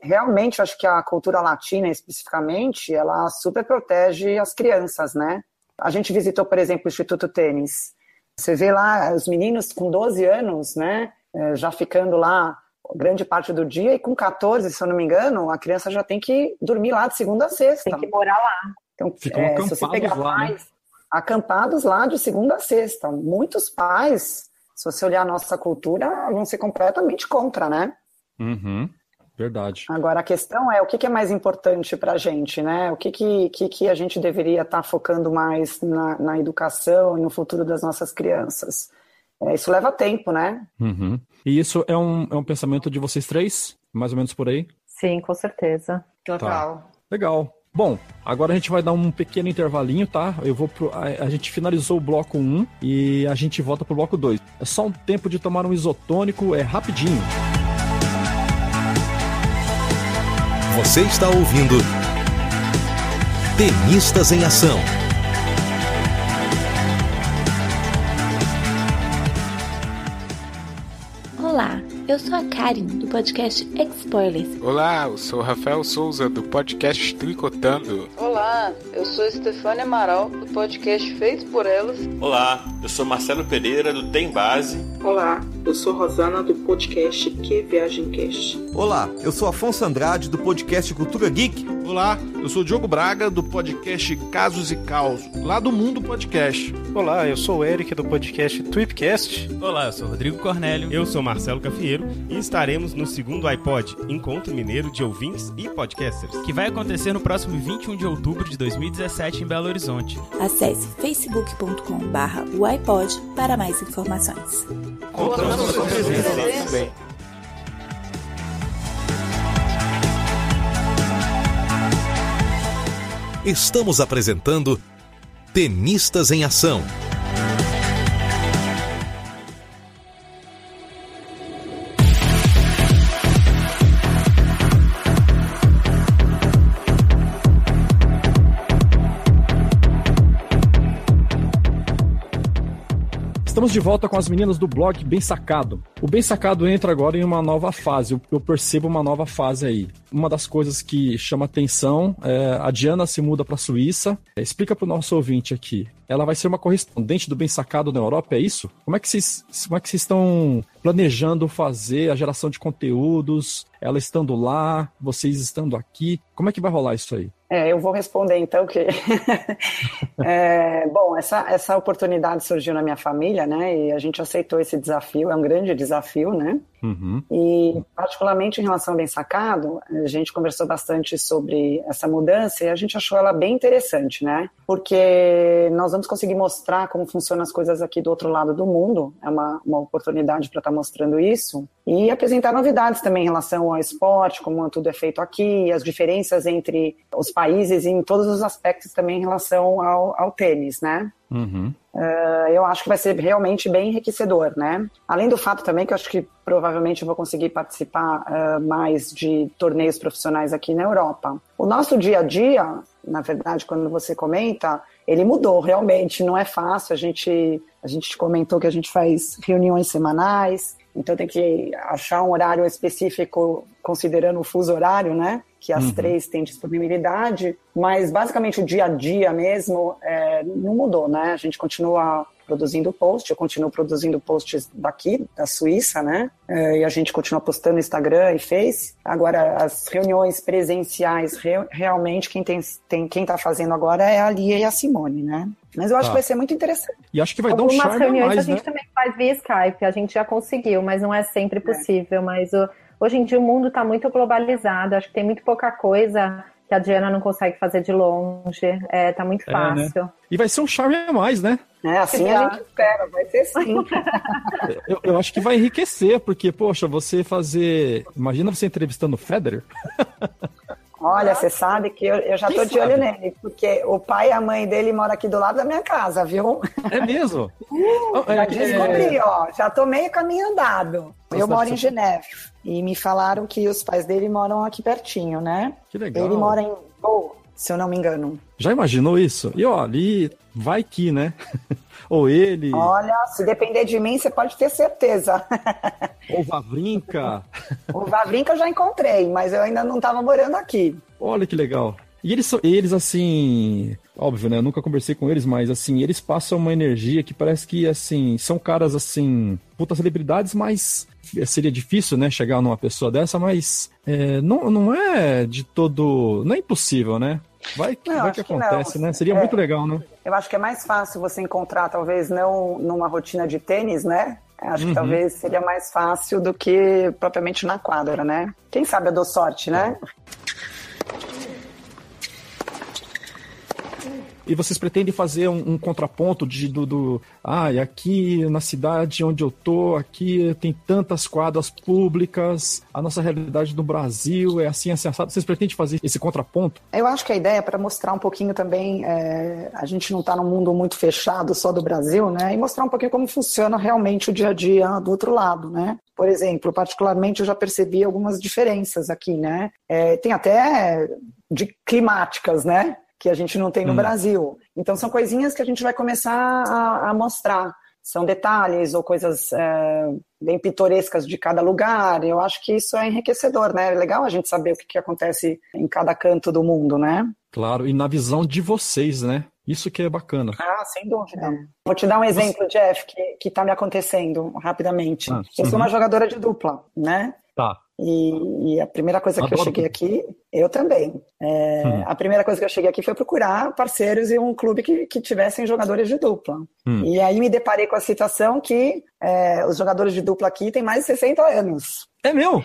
realmente, acho que a cultura latina, especificamente, ela super protege as crianças, né? A gente visitou, por exemplo, o Instituto Tênis. Você vê lá os meninos com 12 anos, né? é, Já ficando lá grande parte do dia, e com 14, se eu não me engano, a criança já tem que dormir lá de segunda a sexta. Tem que morar lá. Então, Ficam é, se você pegar lá, né? Acampados lá de segunda a sexta. Muitos pais, se você olhar a nossa cultura, vão ser completamente contra, né? Uhum. Verdade. Agora, a questão é o que, que é mais importante para a gente, né? O que, que, que, que a gente deveria estar focando mais na, na educação e no futuro das nossas crianças? É, isso leva tempo, né? Uhum. E isso é um, é um pensamento de vocês três? Mais ou menos por aí? Sim, com certeza. Total. Legal. Bom, agora a gente vai dar um pequeno intervalinho, tá? Eu vou pro, a, gente finalizou o bloco 1 e a gente volta pro bloco 2. É só um tempo de tomar um isotônico, é rapidinho. Você está ouvindo Tenistas em Ação. Eu sou a Karen, do podcast X-Spoilers. Olá, eu sou o Rafael Souza do podcast Tricotando. Olá, eu sou Stefania Amaral, do podcast Feito por Elas. Olá, eu sou Marcelo Pereira do Tem Base. Olá, eu sou Rosana do podcast Que Viagem Cast. Olá, eu sou Afonso Andrade do podcast Cultura Geek. Olá, eu sou Diogo Braga do podcast Casos e Caos, lá do Mundo Podcast. Olá, eu sou o Eric do podcast Tweepcast. Olá, eu sou Rodrigo Cornélio. Eu sou Marcelo Cafieiro e estaremos no segundo iPod, Encontro Mineiro de Ouvintes e Podcasters, que vai acontecer no próximo 21 de outubro de 2017 em Belo Horizonte. Acesse facebook.com/barra o iPod para mais informações. Contamos com a presença. Estamos apresentando Tenistas em Ação. Estamos de volta com as meninas do blog Bem Sacado. O Bem Sacado entra agora em uma nova fase. Eu, percebo uma nova fase aí. Uma das coisas que chama atenção é a Diana se muda para a Suíça. É, explica para o nosso ouvinte aqui. Ela vai ser uma correspondente do Bem Sacado na Europa, é isso? Como é que vocês, como é que vocês estão planejando fazer a geração de conteúdos? Ela estando lá, vocês estando aqui. Como é que vai rolar isso aí? É, eu vou responder então que é, bom, essa, essa oportunidade surgiu na minha família, né? E a gente aceitou esse desafio, é um grande desafio, né? Uhum. E particularmente em relação ao bem sacado, a gente conversou bastante sobre essa mudança e a gente achou ela bem interessante, né? Porque nós vamos conseguir mostrar como funcionam as coisas aqui do outro lado do mundo. É uma, uma oportunidade para estar mostrando isso e apresentar novidades também em relação ao esporte, como tudo é feito aqui, as diferenças entre os países em todos os aspectos também em relação ao, ao tênis, né? Uhum. Uh, eu acho que vai ser realmente bem enriquecedor, né? Além do fato também que eu acho que provavelmente eu vou conseguir participar uh, mais de torneios profissionais aqui na Europa. O nosso dia a dia, na verdade, quando você comenta, ele mudou realmente, não é fácil. A gente, a gente comentou que a gente faz reuniões semanais, então tem que achar um horário específico considerando o fuso horário, né? Que as Uhum. três têm disponibilidade, mas basicamente o dia a dia mesmo é, não mudou, né? A gente continua produzindo post, eu continuo produzindo posts daqui, da Suíça, né? É, e a gente continua postando no Instagram e Face. Agora, as reuniões presenciais, re- realmente, quem tem, tem quem tá fazendo agora é a Lia e a Simone, né? Mas eu acho Tá. que vai ser muito interessante. E acho que vai dar um Algumas charme a reuniões a mais, né? gente também faz via Skype, a gente já conseguiu, mas não é sempre possível. Mas o- hoje em dia o mundo está muito globalizado, acho que tem muito pouca coisa que a Diana não consegue fazer de longe. É, tá muito É, né? fácil. E vai ser um charme a mais, né? É, assim a gente espera, vai ser sim. Eu, eu acho que vai enriquecer, porque, poxa, você fazer. Imagina você entrevistando o Federer. Olha, você sabe que eu, eu já Quem tô de olho nele, porque o pai e a mãe dele moram aqui do lado da minha casa, viu? É mesmo? Já é- descobri, ó. Já tô meio caminho andado. Eu moro em Geneve. E me falaram que os pais dele moram aqui pertinho, né? Que legal. Ele mora em Bow, se eu não me engano. Já imaginou isso? E ó, ali vai que, né? Ou ele, Olha, se depender de mim, você pode ter certeza. ou Vavrinca. O Vavrinca eu já encontrei, mas eu ainda não tava morando aqui. Olha que legal. E eles, eles, assim, óbvio, né? Eu nunca conversei com eles, mas, assim, eles passam uma energia que parece que, assim, são caras, assim, puta celebridades, mas seria difícil, né? Chegar numa pessoa dessa, mas é, não, não é de todo. Não é impossível, né? Vai, que- Não, vai que acho que acontece, né? Seria É. muito legal, né? Eu acho que é mais fácil você encontrar, talvez, não numa rotina de tênis, né? Acho Uhum. que talvez seria mais fácil do que propriamente na quadra, né? Quem sabe eu dou sorte, né? E vocês pretendem fazer um, um contraponto de do, do ah, aqui na cidade onde eu tô, aqui tem tantas quadras públicas, a nossa realidade do Brasil é assim, assim. Vocês pretendem fazer esse contraponto? Eu acho que a ideia é para mostrar um pouquinho também, é, a gente não está num mundo muito fechado só do Brasil, né? E mostrar um pouquinho como funciona realmente o dia a dia do outro lado, né? Por exemplo, particularmente eu já percebi algumas diferenças aqui, né? É, tem até de climáticas, né? Que a gente não tem no Hum. Brasil. Então são coisinhas que a gente vai começar a, a mostrar. São detalhes ou coisas é, bem pitorescas de cada lugar. Eu acho que isso é enriquecedor, né? É legal a gente saber o que, que acontece em cada canto do mundo, né? Claro, e na visão de vocês, né? Isso que é bacana. Ah, sem dúvida. Vou te dar um exemplo, Jeff, que, que tá me acontecendo rapidamente. Ah, eu sou uhum. uma jogadora de dupla, né? Tá. E, e a primeira coisa que eu Adoro cheguei aqui, eu também. É, Hum. A primeira coisa que eu cheguei aqui foi procurar parceiros e um clube que, que tivessem jogadores de dupla. Hum. E aí me deparei com a situação que é, os jogadores de dupla aqui têm mais de 60 anos. É meu?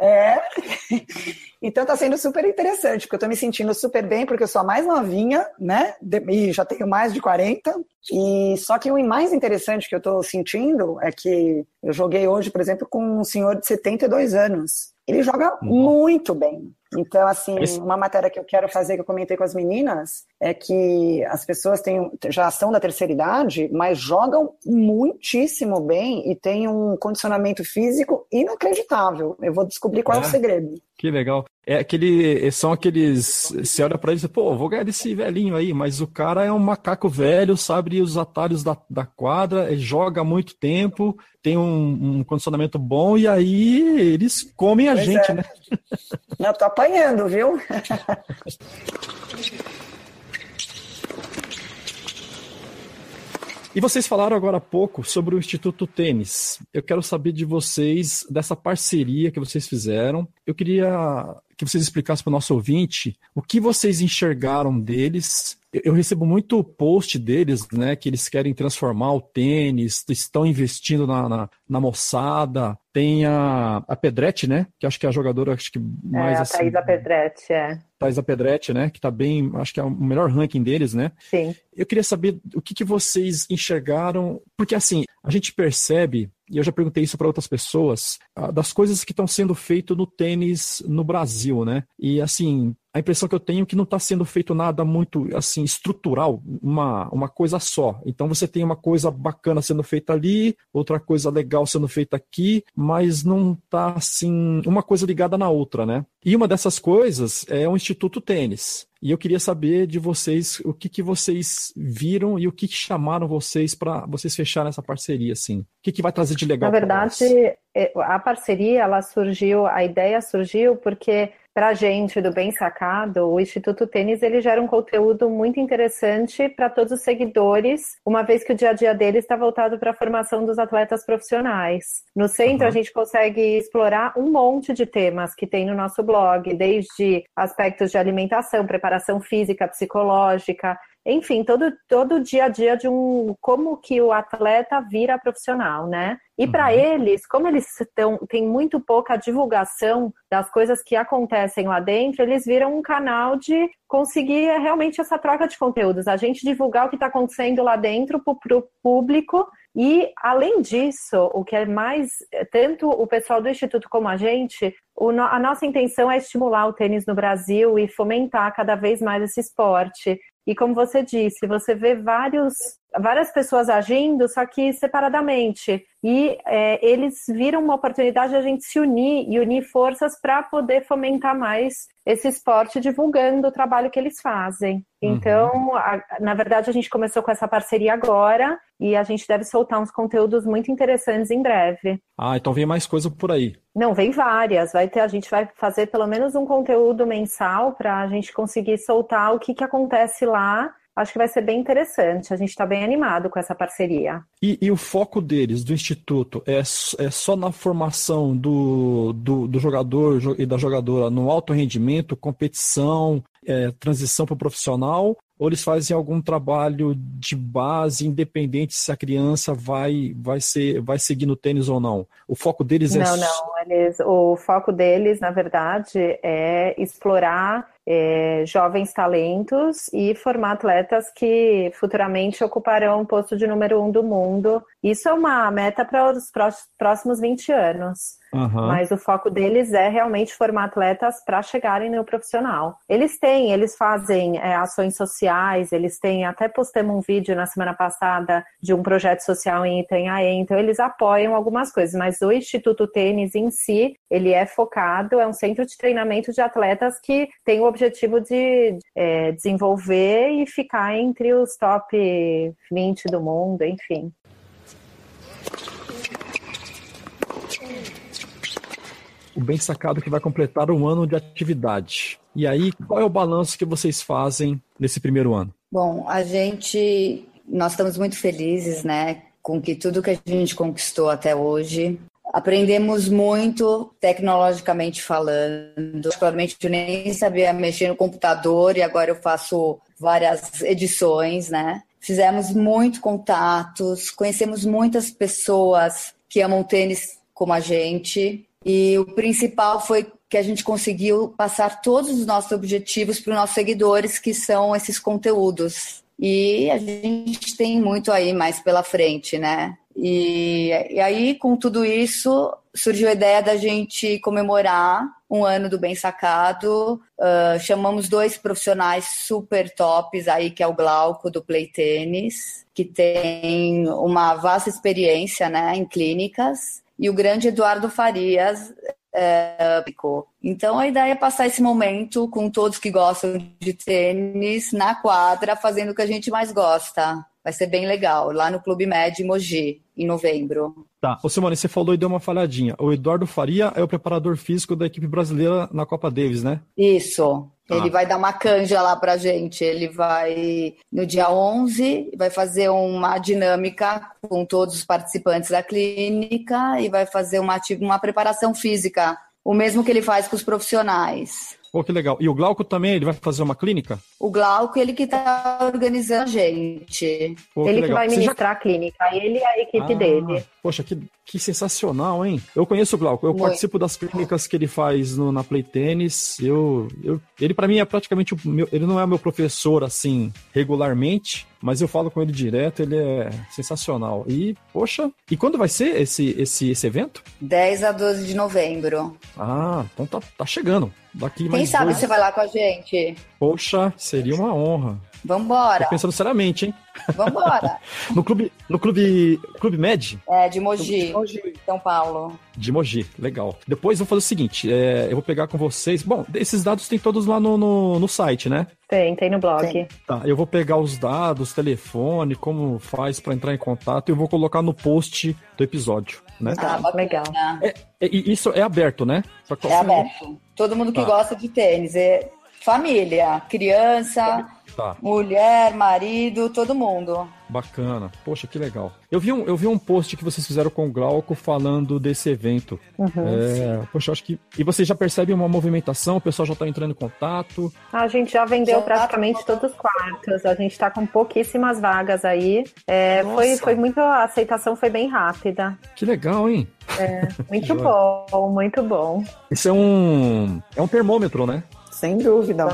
É, é. Então tá sendo super interessante, porque eu tô me sentindo super bem, porque eu sou a mais novinha, né? E já tenho mais de 40. E só que o mais interessante que eu tô sentindo é que eu joguei hoje, por exemplo, com um senhor de 72 anos. Ele joga muito bem. Então, assim, uma matéria que eu quero fazer, que eu comentei com as meninas, é que as pessoas têm, já são da terceira idade, mas jogam muitíssimo bem e têm um condicionamento físico inacreditável. Eu vou descobrir qual é, É? o segredo. Que legal. É aquele, são aqueles. Você olha pra ele e diz, pô, vou ganhar desse velhinho aí, mas o cara é um macaco velho, sabe os atalhos da, da quadra, joga há muito tempo, tem um, um condicionamento bom, e aí eles comem a Pois gente, é. né? Eu tô apanhando, viu? E vocês falaram agora há pouco sobre o Instituto Tênis. Eu quero saber de vocês, dessa parceria que vocês fizeram. Eu queria que vocês explicassem para o nosso ouvinte o que vocês enxergaram deles. Eu recebo muito post deles, né, que eles querem transformar o tênis, estão investindo na, na, na moçada. Tem a, a Pedretti, né, que acho que é a jogadora acho que mais é, a assim, Thaisa Pedretti, é. Thaisa Pedretti, né? Que tá bem, acho que é o melhor ranking deles, né? Sim. Eu queria saber o que, que vocês enxergaram, porque assim, a gente percebe e eu já perguntei isso para outras pessoas, ah, das coisas que estão sendo feitas no tênis no Brasil, né? E assim, a impressão que eu tenho é que não está sendo feito nada muito assim estrutural, uma, uma coisa só. Então você tem uma coisa bacana sendo feita ali, outra coisa legal sendo feita aqui, mas não está assim uma coisa ligada na outra, né? E uma dessas coisas é o Instituto Tênis. E eu queria saber de vocês o que, que vocês viram e o que, que chamaram vocês para vocês fecharem essa parceria, assim. O que, que vai trazer de legal? Na verdade, é, a parceria, ela surgiu, a ideia surgiu porque para a gente do Bem Sacado, o Instituto Tênis ele gera um conteúdo muito interessante para todos os seguidores, uma vez que o dia a dia deles está voltado para a formação dos atletas profissionais. No centro, Uhum. a gente consegue explorar um monte de temas que tem no nosso blog, desde aspectos de alimentação, preparação física, psicológica, enfim, todo, todo o dia a dia de um como que o atleta vira profissional, né? E para eles, como eles tão, têm muito pouca divulgação das coisas que acontecem lá dentro, eles viram um canal de conseguir realmente essa troca de conteúdos, a gente divulgar o que está acontecendo lá dentro para o público. E, além disso, o que é mais, tanto o pessoal do Instituto como a gente, o a nossa intenção é estimular o tênis no Brasil e fomentar cada vez mais esse esporte. E como você disse, você vê vários, várias pessoas agindo, só que separadamente. E é, eles viram uma oportunidade de a gente se unir e unir forças para poder fomentar mais esse esporte, divulgando o trabalho que eles fazem. Então, a- na verdade, a gente começou com essa parceria agora e a gente deve soltar uns conteúdos muito interessantes em breve. Ah, então vem mais coisa por aí. Não, vem várias. Vai ter, a gente vai fazer pelo menos um conteúdo mensal para a gente conseguir soltar o que, que acontece lá. Acho que vai ser bem interessante. A gente está bem animado com essa parceria. E, e o foco deles, do Instituto, é, é só na formação do, do, do jogador jo- e da jogadora no alto rendimento, competição, é, transição para o profissional? Ou eles fazem algum trabalho de base, independente se a criança vai, vai, ser, vai seguir no tênis ou não? O foco deles é Não, não. Eles, o foco deles, na verdade, é explorar é, jovens talentos e formar atletas que futuramente ocuparão o posto de número um do mundo. Isso é uma meta para os pró- próximos 20 anos. Aham. Mas o foco deles é realmente formar atletas para chegarem no profissional. Eles têm, eles fazem é, ações sociais, eles têm, até postamos um vídeo na semana passada de um projeto social em Itanhaém, então eles apoiam algumas coisas, mas o Instituto Tênis em si, ele é focado, é um centro de treinamento de atletas que tem o objetivo de é, desenvolver e ficar entre os top 20 do mundo, enfim. o Bem Sacado que vai completar um ano de atividade. E aí, qual é o balanço que vocês fazem nesse primeiro ano? Bom, a gente, nós estamos muito felizes, né, com que tudo que a gente conquistou até hoje. Aprendemos muito tecnologicamente falando. Particularmente, eu nem sabia mexer no computador e agora eu faço várias edições, né? Fizemos muito contatos, conhecemos muitas pessoas que amam tênis como a gente. E o principal foi que a gente conseguiu passar todos os nossos objetivos para os nossos seguidores, que são esses conteúdos. E a gente tem muito aí mais pela frente, né? E, e aí, com tudo isso, surgiu a ideia da gente comemorar um ano do Bem Sacado. Uh, chamamos dois profissionais super tops aí, que é o Glauco do Play Tênis, que tem uma vasta experiência né, em clínicas, e o grande Eduardo Farias, é, então a ideia é passar esse momento com todos que gostam de tênis na quadra, fazendo o que a gente mais gosta. Vai ser bem legal, lá no Clube Med Mogi, em novembro. Tá. Ô Simone, você falou e deu uma falhadinha. O Eduardo Faria é o preparador físico da equipe brasileira na Copa Davis, né? Isso. Ah. Ele vai dar uma canja lá pra gente. Ele vai, no dia 11, vai fazer uma dinâmica com todos os participantes da clínica e vai fazer uma, uma preparação física, o mesmo que ele faz com os profissionais. Pô, que legal. E o Glauco também, ele vai fazer uma clínica? O Glauco, ele que tá organizando a gente. Pô, ele que legal. vai Você já- ministrar a clínica, ele e a equipe Ah, dele. Poxa, que, que sensacional, hein? Eu conheço o Glauco, eu Muito. participo das clínicas que ele faz no- na Play Tênis. Eu, eu, ele, para mim, é praticamente o meu. Ele não é meu professor, assim, regularmente, mas eu falo com ele direto, ele é sensacional. E, poxa, e quando vai ser esse, esse, esse evento? 10 a 12 de novembro. Ah, então tá, tá chegando. Daqui Quem mais sabe dois. você vai lá com a gente? Poxa, seria uma honra. Vambora. Tô pensando seriamente, hein? Vambora. No clube, no clube, clube Med É, de Mogi, São Paulo. de Mogi, legal. Depois eu vou fazer o seguinte, é, eu vou pegar com vocês. Bom, esses dados tem todos lá no, no, no site, né? Tem, tem no blog. Tá, eu vou pegar os dados, telefone, como faz pra entrar em contato, e eu vou colocar no post do episódio, né? Ah, legal. É, e isso é aberto, né? Só que- É aberto. Todo mundo que Tá. gosta de tênis. É família, criança, Tá. mulher, marido, todo mundo. Bacana. Poxa, que legal. Eu vi um, eu vi um post que vocês fizeram com o Glauco falando desse evento. Uhum. É, poxa, acho que. E vocês já percebem uma movimentação, o pessoal já tá entrando em contato. A gente já vendeu Já tá praticamente todos os quartos. A gente tá com pouquíssimas vagas aí. É, foi, foi muito. A aceitação foi bem rápida. Que legal, hein? É, muito bom, muito bom. Isso é um. É um termômetro, né? Sem dúvida.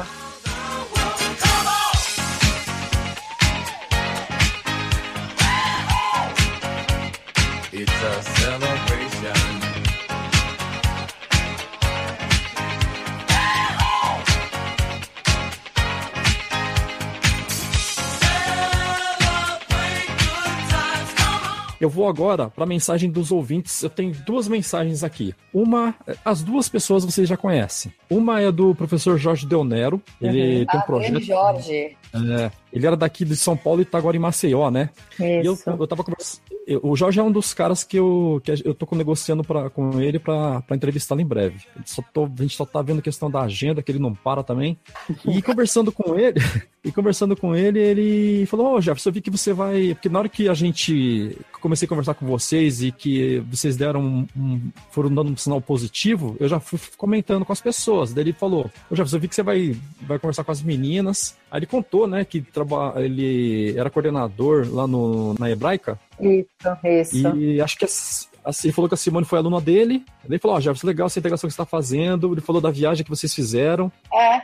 Eu vou agora para a mensagem dos ouvintes. Eu tenho duas mensagens aqui. Uma, as duas pessoas vocês já conhecem. Uma é do professor Jorge Del Nero. Ele tem um ah, projeto. Jorge. É, ele era daqui de São Paulo e tá agora em Maceió, né? E eu, eu tava conversando. O Jorge é um dos caras que eu, que eu tô negociando pra, com ele pra entrevistá-lo em breve. Tô, a gente só tá vendo questão da agenda, que ele não para também. E conversando com ele, e conversando com ele, ele falou: Ô, Jefferson, eu vi que você vai. Porque na hora que a gente. comecei a conversar com vocês e que vocês deram um, um- foram dando um sinal positivo, eu já fui comentando com as pessoas. Daí ele falou: Ô, Jefferson, eu vi que você vai, vai conversar com as meninas. Aí ele contou, né, que traba, ele era coordenador lá no, na Hebraica. Isso, isso. E acho que assim, ele falou que a Simone foi aluna dele. Ele falou: Ó, Jefferson, legal essa integração que você está fazendo. Ele falou da viagem que vocês fizeram. É,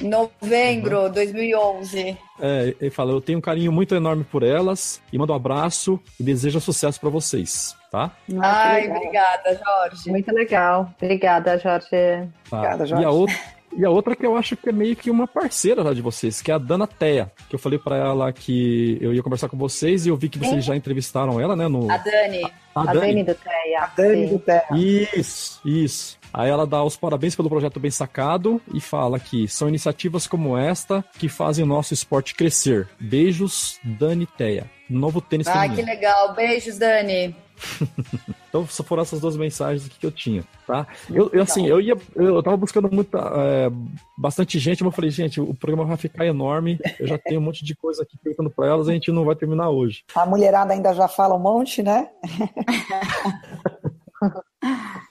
novembro de 2011. É, ele fala: Eu tenho um carinho muito enorme por elas e mando um abraço e desejo sucesso para vocês, tá? Ai, obrigada, Jorge. Muito legal. Obrigada, Jorge. Tá. E a outra. E a outra que eu acho que é meio que uma parceira lá de vocês, que é a Dana Teia, que eu falei pra ela que eu ia conversar com vocês e eu vi que vocês já entrevistaram ela, né? No... A Dani. A A Dani. Dani do Teia. A Dani sim. do Terra. Isso, isso. Aí ela dá os parabéns pelo projeto bem sacado e fala que são iniciativas como esta que fazem o nosso esporte crescer. Beijos, Dani Teia. Novo tênis Ai, feminino. que legal. Beijos, Dani. Então, só foram essas duas mensagens aqui que eu tinha, tá? Eu, eu, assim, eu ia, eu tava buscando muita, é, bastante gente, mas eu falei, gente, o programa vai ficar enorme, eu já tenho um monte de coisa aqui perguntando pra elas, a gente não vai terminar hoje. A mulherada ainda já fala um monte, né?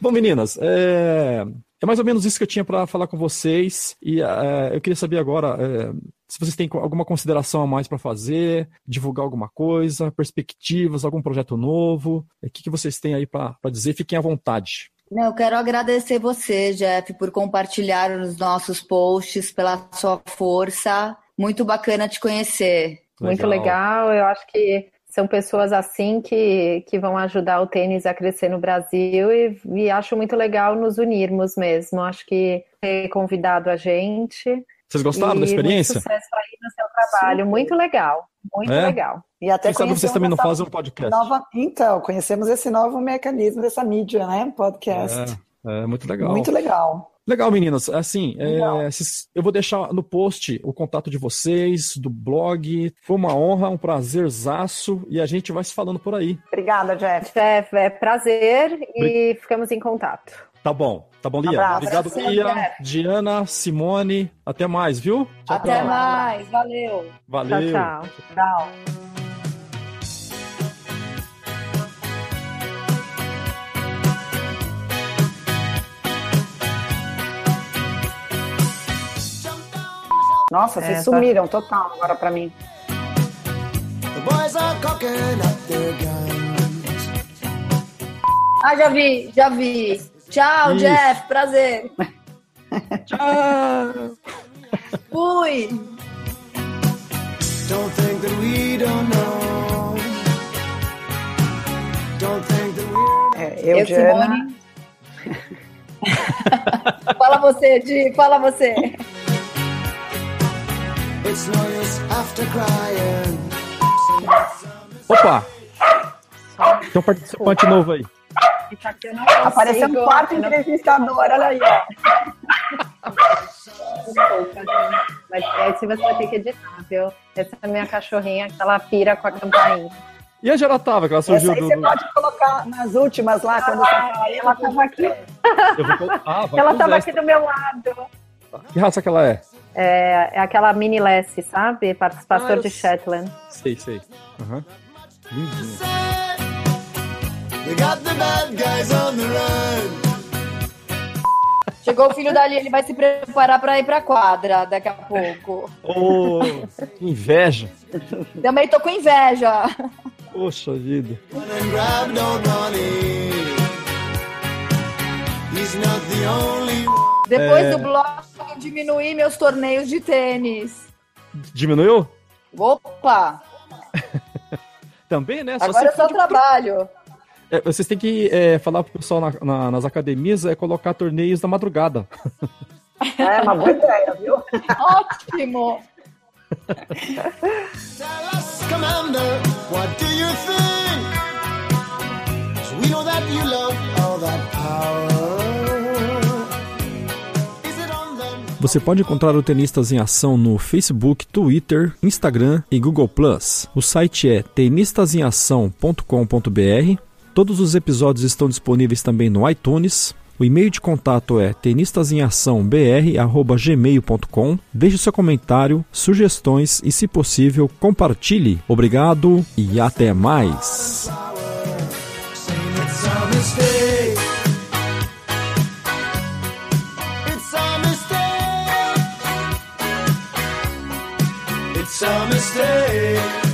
Bom, meninas, é, é mais ou menos isso que eu tinha pra falar com vocês, e é, eu queria saber agora é, se vocês têm alguma consideração a mais pra fazer, divulgar alguma coisa, perspectivas, algum projeto novo, o que, que vocês têm aí pra dizer, fiquem à vontade. Não, eu quero agradecer você, Jeff, por compartilhar os nossos posts, pela sua força. Muito bacana te conhecer. Muito legal. Eu acho que são pessoas assim que, que vão ajudar o tênis a crescer no Brasil e, e acho muito legal nos unirmos mesmo. Acho que ter convidado a gente. Vocês gostaram e da experiência? Muito sucesso aí no seu trabalho. Super. Muito legal. Muito É? legal. E até Quem sabe vocês também não fazem um podcast. Nova... Então, conhecemos esse novo mecanismo dessa mídia, né? Podcast. É, é muito legal. Muito legal. Legal, meninas. Assim, é, Legal. esses- eu vou deixar no post o contato de vocês, do blog. Foi uma honra, um prazerzaço e a gente vai se falando por aí. Obrigada, Jeff. Jeff, é prazer e ficamos em contato. Tá bom, tá bom, Lia. Abraço. Obrigado, Abração, Lia, Jeff. Diana, Simone. Até mais, viu? Tchau, Até tchau. mais. Valeu. Valeu. Tchau, tchau. Tchau. Nossa, É, vocês tá- sumiram total agora pra mim. The boys are cocking up their guns. Ah, já vi, já vi. Tchau, Isso. Jeff, prazer. Tchau. Fui. Don't think that we don't know. Don't think that we're. É, eu, Eu, Diana. Simone. fala você, Di, fala você. Opa! Tem um participante novo aí. Apareceu um quarto entrevistador, olha aí, ó. Desculpa, gente. Mas esse você vai ter que editar, viu? Essa é a minha cachorrinha que ela pira com a campainha. E a Geratava, que ela Essa surgiu aí do. você pode colocar nas últimas lá, quando você Ah, ela tava aqui. Eu vou Ah, Ela tava aqui do meu lado. Que raça que ela é? É, é aquela mini Lessie, sabe? Participação Ah, de. Shetland. Sei, sei. Aham. Lindinha. We got the bad guys on the run. Chegou o filho dali, ele vai se preparar pra ir pra quadra daqui a pouco. Ô, que inveja. Também tô com inveja. Poxa vida. Run and grab old Ronnie. He's not the only one. Depois É. do blog, eu diminuí meus torneios de tênis. Diminuiu? Opa! Também, né? Agora eu só trabalho. É, vocês têm que é, falar pro pessoal na- na- nas academias é colocar torneios da madrugada. É uma boa ideia, viu? Ótimo! Tell us, Commander, what do you think? we know that you love all that power. Você pode encontrar o Tenistas em Ação no Facebook, Twitter, Instagram e Google+. O site é tenistasemação.com.br. Todos os episódios estão disponíveis também no iTunes. O e-mail de contato é tenistasemaçãobr@gmail.com. Deixe seu comentário, sugestões e, se possível, compartilhe. Obrigado e até mais. A mistake.